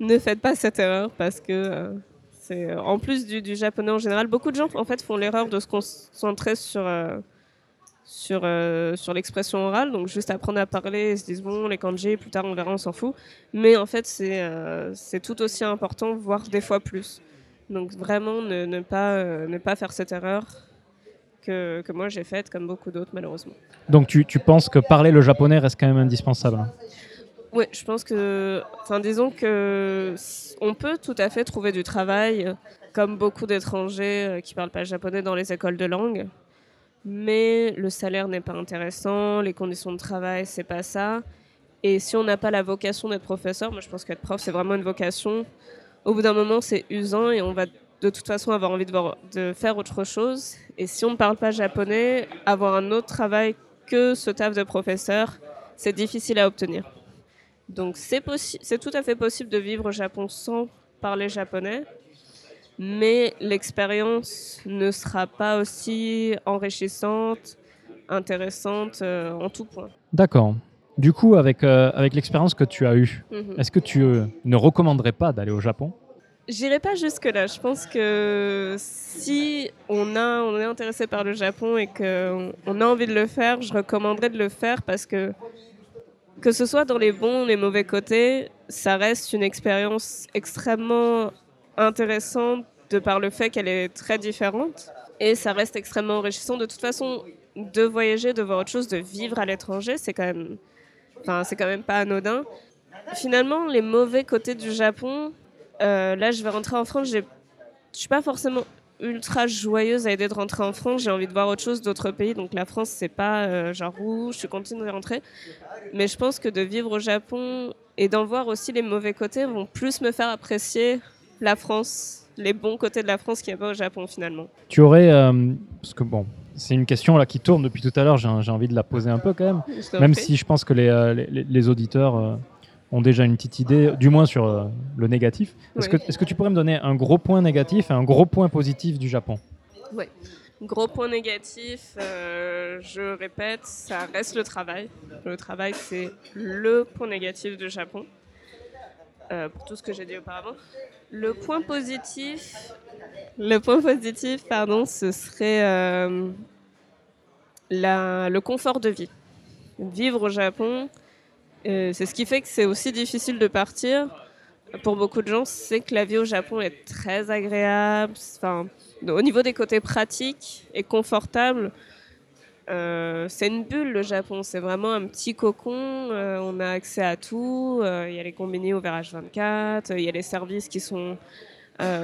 ne faites pas cette erreur parce que euh, c'est en plus du, japonais en général, beaucoup de gens en fait font l'erreur de se concentrer sur euh, sur, euh, sur l'expression orale, donc juste apprendre à parler, ils se disent bon, les kanji, plus tard on verra, on s'en fout. Mais en fait, c'est euh, tout aussi important, voire des fois plus. Donc vraiment, ne, ne pas, euh, ne pas faire cette erreur que, que moi j'ai faite, comme beaucoup d'autres malheureusement. Donc tu, tu penses que parler le japonais reste quand même indispensable hein? Oui, je pense que, enfin, disons que on peut tout à fait trouver du travail, comme beaucoup d'étrangers euh, qui parlent pas japonais dans les écoles de langue. Mais le salaire n'est pas intéressant, les conditions de travail, c'est pas ça. Et si on n'a pas la vocation d'être professeur, moi je pense qu'être prof, c'est vraiment une vocation. Au bout d'un moment, c'est usant et on va de toute façon avoir envie de, faire autre chose. Et si on ne parle pas japonais, avoir un autre travail que ce taf de professeur, c'est difficile à obtenir. Donc c'est tout à fait possible de vivre au Japon sans parler japonais, mais l'expérience ne sera pas aussi enrichissante, intéressante euh, en tout point. D'accord. Du coup, avec, euh, avec l'expérience que tu as eue, Mhm. est-ce que tu euh, ne recommanderais pas d'aller au Japon? J'irai pas jusque-là. Je pense que si on, a, on est intéressé par le Japon et qu'on on a envie de le faire, je recommanderais de le faire parce que, que ce soit dans les bons ou les mauvais côtés, ça reste une expérience extrêmement intéressante de par le fait qu'elle est très différente. Et ça reste extrêmement enrichissant. De toute façon, de voyager, de voir autre chose, de vivre à l'étranger, c'est quand même, enfin, c'est quand même pas anodin. Finalement, les mauvais côtés du Japon, euh, là, je vais rentrer en France. Je suis pas forcément ultra joyeuse à l'idée de rentrer en France. J'ai envie de voir autre chose d'autres pays. Donc la France, c'est pas euh, genre où je suis contente de rentrer. Mais je pense que de vivre au Japon et d'en voir aussi les mauvais côtés vont plus me faire apprécier la France, les bons côtés de la France qu'il n'y a pas au Japon finalement. Tu aurais, euh, parce que bon, c'est une question là qui tourne depuis tout à l'heure, j'ai envie de la poser un peu quand même, même si je pense que les, euh, les, les auditeurs euh, ont déjà une petite idée, du moins sur euh, le négatif. Est-ce Oui. que, est que tu pourrais me donner un gros point négatif et un gros point positif du Japon? Gros point négatif, euh, je répète, ça reste le travail. Le travail, c'est le point négatif du Japon, euh, pour tout ce que j'ai dit auparavant. Le point positif, le point positif, pardon, ce serait euh, le confort de vie. Vivre au Japon, euh, c'est ce qui fait que c'est aussi difficile de partir. Pour beaucoup de gens, c'est que la vie au Japon est très agréable. Enfin, au niveau des côtés pratiques et confortables, euh, c'est une bulle le Japon. C'est vraiment un petit cocon. euh, on a accès à tout. euh, Il y a les combinés ouverts H24. euh, Il y a les services qui sont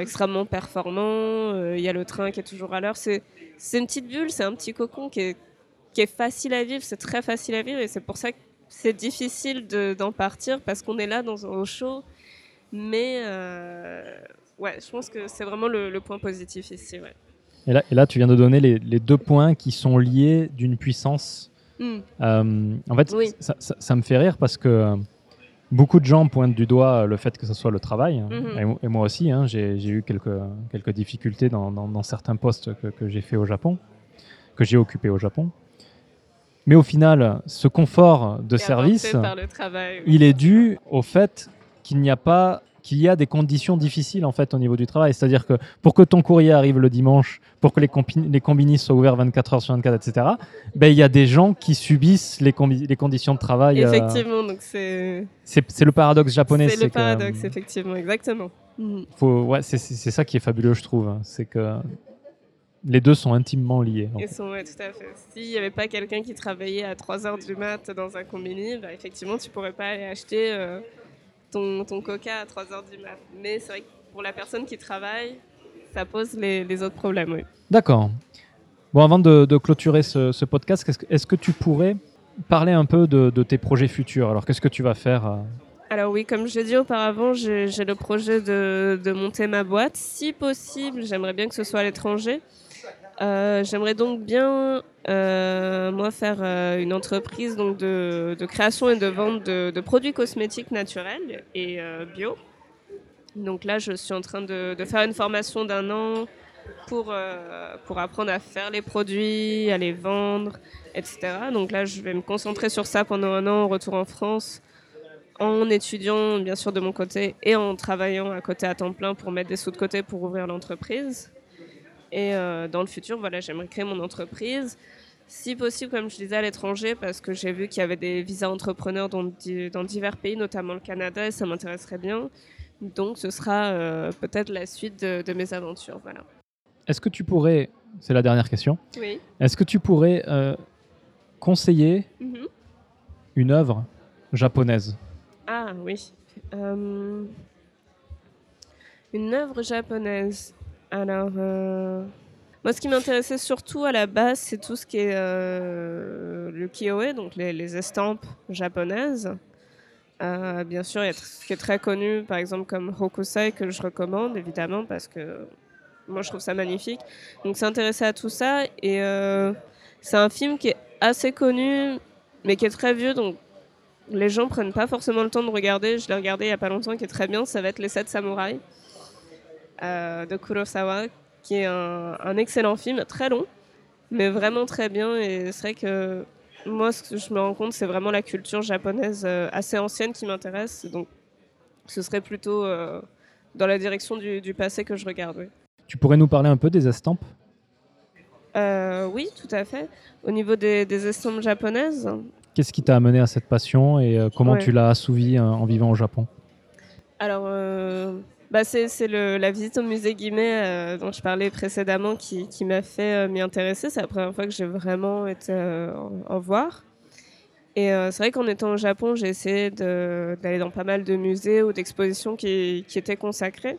extrêmement performants. Il y a le train qui est toujours à l'heure. C'est une petite bulle. C'est un petit cocon qui est, facile à vivre. C'est très facile à vivre et c'est pour ça que c'est difficile de- d'en partir parce qu'on est là dans, au chaud. Mais ouais, je pense que c'est vraiment le, le point positif ici. Ouais. Et là, et là, tu viens de donner les, les deux points qui sont liés d'une puissance. Hmm. Euh, en fait, Oui. ça, ça- ça me fait rire parce que euh, Beaucoup de gens pointent du doigt le fait que ce soit le travail, Mhm. et, mo- et moi aussi, hein, j'ai eu quelques, quelques difficultés dans, dans- dans certains postes que, que j'ai fait au Japon, que j'ai occupé au Japon. Mais au final, ce confort de service, apporté par le travail. oui. il est dû au fait qu'il n'y a pas qu'il y a des conditions difficiles en fait au niveau du travail. C'est-à-dire que pour que ton courrier arrive le dimanche, pour que les, les combinis soient ouverts 24 heures sur 24, etc., ben, il y a des gens qui subissent les, conditions de travail. euh, Effectivement, donc c'est c'est le paradoxe japonais. c'est le que, paradoxe, euh, effectivement, exactement. Mhm. faut, ouais, c'est ça qui est fabuleux, je trouve. hein. C'est que les deux sont intimement liés. Ils sont, ouais, tout à fait. S'il n'y avait pas quelqu'un qui travaillait à 3h du mat dans un combini, bah, effectivement, tu pourrais pas aller acheter euh, ton, ton coca à 3h du mat. Mais c'est vrai que pour la personne qui travaille, ça pose les, les autres problèmes, oui. D'accord. Bon, avant de, de clôturer ce, ce podcast, est-ce que, que tu pourrais parler un peu de, de tes projets futurs? Alors, qu'est-ce que tu vas faire euh, Alors oui, comme je l'ai dit auparavant, j'ai j'ai le projet de, de monter ma boîte. Si possible, j'aimerais bien que ce soit à l'étranger. Euh, j'aimerais donc bien, euh, moi, faire euh, une entreprise donc de, création et de vente de, produits cosmétiques naturels et bio. Donc là, je suis en train de, faire une formation d'un an pour, pour apprendre à faire les produits, à les vendre, etc. Donc là, je vais me concentrer sur ça pendant un an au retour en France en étudiant bien sûr de mon côté et en travaillant à côté à temps plein pour mettre des sous de côté pour ouvrir l'entreprise. Et euh, dans le futur, voilà, j'aimerais créer mon entreprise. Si possible, comme je disais, à l'étranger, parce que j'ai vu qu'il y avait des visas entrepreneurs dans, di- dans divers pays, notamment le Canada, et ça m'intéresserait bien. Donc ce sera euh, peut-être la suite de, de mes aventures. Voilà. Est-ce que tu pourrais, c'est la dernière question, Oui. est-ce que tu pourrais euh, conseiller Mhm. une œuvre japonaise? Ah oui. Euh, une œuvre japonaise. Alors, euh, moi, ce qui m'intéressait surtout à la base, c'est tout ce qui est euh, le kiyoe, donc les, les estampes japonaises. Euh, bien sûr, il y a ce qui est très connu, par exemple, comme Hokusai, que je recommande, évidemment, parce que moi, je trouve ça magnifique. Donc, s'intéresser à tout ça. Et c'est un film qui est assez connu, mais qui est très vieux, donc les gens prennent pas forcément le temps de regarder. Je l'ai regardé il y a pas longtemps, qui est très bien. Ça va être Les Sept Samouraïs de Kurosawa, qui est un, un excellent film, très long, mais vraiment très bien. Et c'est vrai que moi, ce que je me rends compte, c'est vraiment la culture japonaise euh, assez ancienne qui m'intéresse. Donc, ce serait plutôt euh, dans la direction du, du passé que je regarde. oui. Tu pourrais nous parler un peu des estampes? Euh, oui, tout à fait. Au niveau des, des estampes japonaises, Qu'est-ce qui t'a amené à cette passion et euh, comment Ouais. tu l'as assouvie euh, en vivant au Japon? Alors, euh, bah c'est la visite au musée Guimet euh, dont je parlais précédemment qui, m'a fait euh, m'y intéresser. C'est la première fois que j'ai vraiment été euh, en, voir. Et c'est vrai qu'en étant au Japon, j'ai essayé d'aller dans pas mal de musées ou d'expositions qui, étaient consacrées.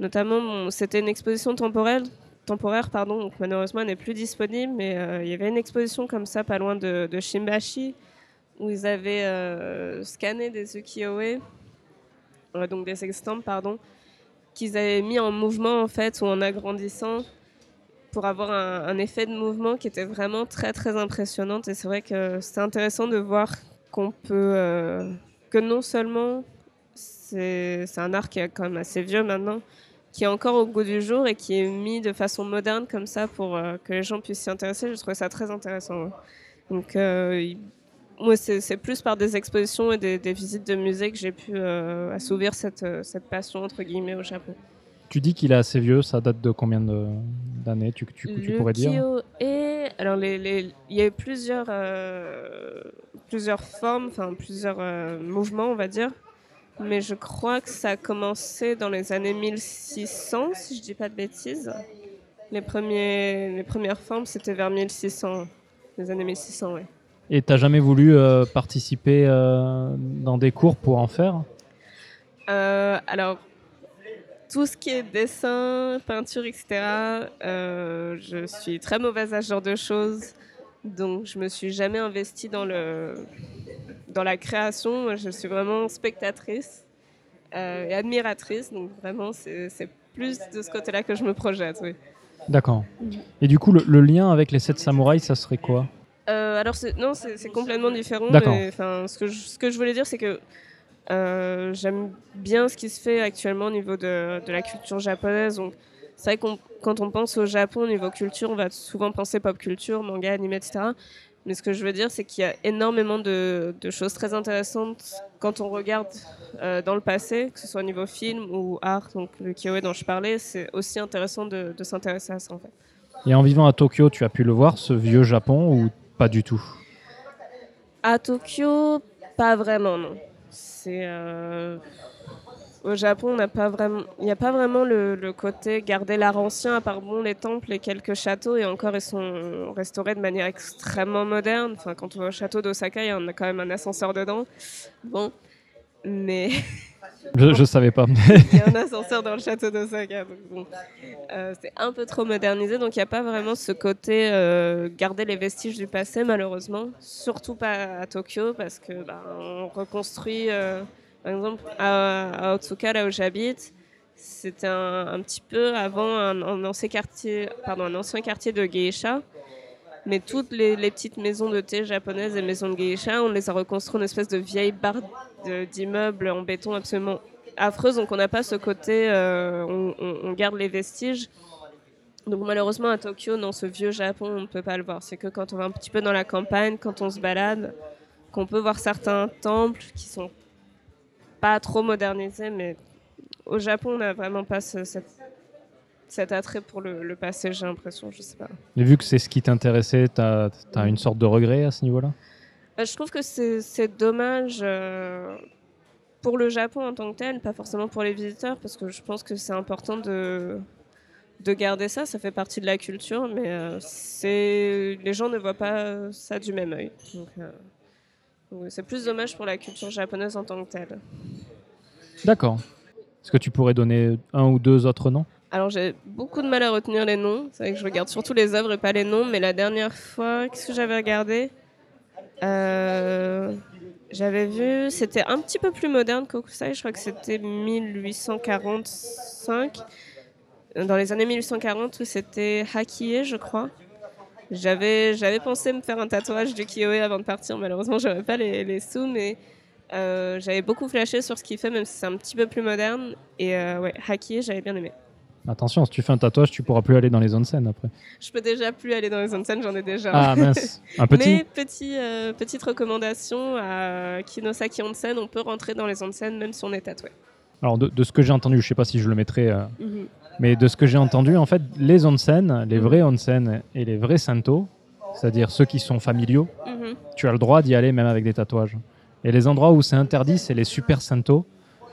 Notamment, c'était une exposition temporaire, pardon, donc malheureusement elle n'est plus disponible, mais il y avait une exposition comme ça, pas loin de, de Shimbashi, où ils avaient scanné des ukiyo-e, donc des estampes, pardon, qu'ils avaient mis en mouvement en fait, ou en agrandissant, pour avoir un, effet de mouvement qui était vraiment très très impressionnant. Et c'est vrai que c'est intéressant de voir qu'on peut, euh, que non seulement c'est un art qui est quand même assez vieux maintenant, qui est encore au goût du jour et qui est mis de façon moderne comme ça pour euh, que les gens puissent s'y intéresser. Je trouvais ça très intéressant. Donc, euh, moi, c'est plus par des expositions et des, des visites de musées que j'ai pu euh, assouvir cette, euh, cette passion, entre guillemets, au Japon. Tu dis qu'il est assez vieux, ça date de combien d'années tu, tu, tu Le pourrais dire? Alors les, les- il y a eu plusieurs, euh, plusieurs formes, enfin plusieurs euh, mouvements, on va dire. Mais je crois que ça a commencé dans les années 1600, si je dis pas de bêtises. Les, premiers, les premières formes, c'était vers 1600, les années 1600, ouais. Et t'as jamais voulu euh, participer euh, dans des cours pour en faire? Euh, alors, tout ce qui est dessin, peinture, etc., je suis très mauvaise à ce genre de choses. Donc, je me suis jamais investie dans, le, dans la création. Moi, Je suis vraiment spectatrice et admiratrice. Donc, vraiment, c'est plus de ce côté-là que je me projette. Oui. D'accord. Et du coup, le, le lien avec les sept samouraïs, ça serait quoi? Euh, alors, non, c'est complètement différent. Mais, Ce que, je, ce que je voulais dire, c'est que Euh, J'aime bien ce qui se fait actuellement au niveau de, de la culture japonaise. Donc, c'est vrai qu'on quand on pense au Japon au niveau culture, on va souvent penser pop culture, manga, anime, etc. Mais ce que je veux dire, c'est qu'il y a énormément de, de choses très intéressantes quand on regarde euh, dans le passé, que ce soit au niveau film ou art. Donc le Kyoé dont je parlais, c'est aussi intéressant de, de s'intéresser à ça en fait. Et en vivant à Tokyo, tu as pu le voir, ce vieux Japon, ou pas du tout À Tokyo, pas vraiment, non. C'est euh, au Japon, il n'y a pas vraiment le, le côté garder l'art ancien, à part bon les temples et quelques châteaux, et encore ils sont restaurés de manière extrêmement moderne. Enfin, quand on va au château d'Osaka, il y en a quand même un ascenseur dedans. Bon, mais *laughs* Je, je savais pas. il y a un *laughs* ascenseur dans le château d'Osaka. Bon, Euh, c'est un peu trop modernisé, donc il n'y a pas vraiment ce côté euh, garder les vestiges du passé, malheureusement. Surtout pas à Tokyo, parce que bah, on reconstruit, euh, par exemple, à, à Otsuka, là où j'habite. C'était un, un petit peu avant un, un ancien quartier, pardon, un ancien quartier de geisha. Mais toutes les, petites maisons de thé japonaises et maisons de geisha, on les a reconstruites en espèce de vieille barre d'immeubles en béton absolument affreuse. Donc on n'a pas ce côté, euh, on, garde les vestiges. Donc malheureusement à Tokyo, dans ce vieux Japon, on ne peut pas le voir. C'est que quand on va un petit peu dans la campagne, quand on se balade, qu'on peut voir certains temples qui sont pas trop modernisés, mais au Japon, on n'a vraiment pas ce- cette- cet attrait pour le, le passé, j'ai l'impression, je sais pas. Et vu que c'est ce qui t'intéressait, t'as as une sorte de regret à ce niveau-là? Bah, je trouve que c'est dommage euh, pour le Japon en tant que tel, pas forcément pour les visiteurs, parce que je pense que c'est important de, de garder ça, ça fait partie de la culture, mais euh, c'est les gens ne voient pas ça du même œil. Euh, c'est plus dommage pour la culture japonaise en tant que telle. D'accord. Est-ce que tu pourrais donner un ou deux autres noms? Alors j'ai beaucoup de mal à retenir les noms. C'est vrai que je regarde surtout les œuvres et pas les noms. Mais la dernière fois, qu'est-ce que j'avais regardé? Euh, J'avais vu, c'était un petit peu plus moderne qu'Okusai. Je crois que c'était 1845. Dans les années 1840, c'était Hakie, je crois. J'avais, j'avais pensé me faire un tatouage du Kyoé avant de partir. Malheureusement, j'avais pas les, les sous, mais euh, j'avais beaucoup flashé sur ce qu'il fait, même si c'est un petit peu plus moderne. Et euh, ouais, j'avais bien aimé. Attention, si tu fais un tatouage, tu pourras plus aller dans les onsen après. Je peux déjà plus aller dans les onsen, j'en ai déjà. Ah mince, *laughs* un petit Mais petit, euh, petite recommandation à Kinosaki Onsen, on peut rentrer dans les onsen même si on est tatoué. Alors de, de ce que j'ai entendu, je sais pas si je le mettrai, euh, mais de ce que j'ai entendu, en fait, les onsen, les Mhm. vrais onsen et les vrais sento, c'est-à-dire ceux qui sont familiaux, Mhm. tu as le droit d'y aller même avec des tatouages. Et les endroits où c'est interdit, c'est les super sento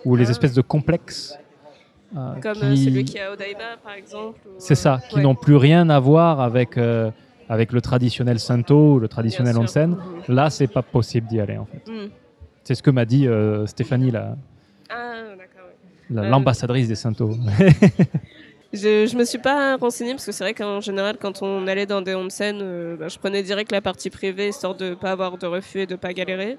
ou les Ah. espèces de complexes. Euh, Comme qui- euh, celui qui est à Odaiba par exemple. C'est euh, ça, qui ouais, n'ont plus rien à voir avec, euh, avec le traditionnel sento ou le traditionnel onsen. Là, c'est pas possible d'y aller en fait. Mhm. C'est ce que m'a dit euh, Stéphanie, la- Ah ouais. Euh, l'ambassadrice des sento. *laughs* Je, je me suis pas renseignée parce que c'est vrai qu'en général quand on allait dans des onsen, euh, bah, je prenais direct la partie privée histoire de pas avoir de refus et de pas galérer.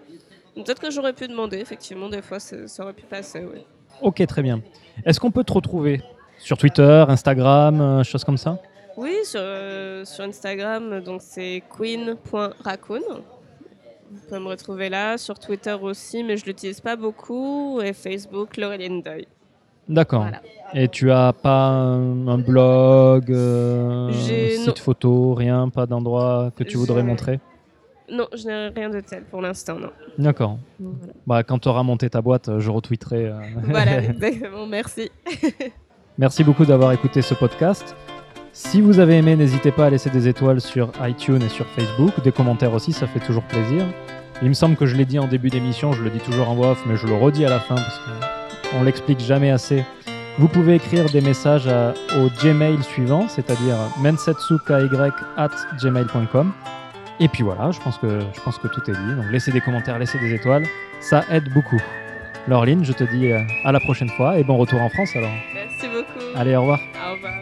Peut-être que j'aurais pu demander, effectivement, des fois ça aurait pu passer. Ouais. ok, très bien. Est-ce qu'on peut te retrouver sur Twitter, Instagram, euh, choses comme ça? Oui, sur, euh, sur Instagram, donc c'est queen.raccoon. Vous pouvez me retrouver là, sur Twitter aussi, mais je l'utilise pas beaucoup, et Facebook, Laureline Doy. D'accord. Voilà. Et tu as pas un, un blog, euh, J'ai- site non. photo, rien, pas d'endroit que tu voudrais montrer? Non, je n'ai rien de tel pour l'instant, non. D'accord. Voilà, Bah, quand tu auras monté ta boîte, euh, je retweeterai. euh. *laughs* Voilà, *laughs* exactement, merci. *laughs* Merci beaucoup d'avoir écouté ce podcast. Si vous avez aimé, n'hésitez pas à laisser des étoiles sur iTunes et sur Facebook, des commentaires aussi, ça fait toujours plaisir. Il me semble que je l'ai dit en début d'émission, je le dis toujours en voix off, mais je le redis à la fin parce qu'on l'explique jamais assez. Vous pouvez écrire des messages à- au Gmail suivant, c'est-à-dire mensetsuky@gmail.com. Et puis voilà, je pense que je pense que tout est dit. Donc laissez des commentaires, laissez des étoiles, ça aide beaucoup. Laureline, je te dis euh, à la prochaine fois et bon retour en France alors. Merci beaucoup. Allez, au revoir. Au revoir.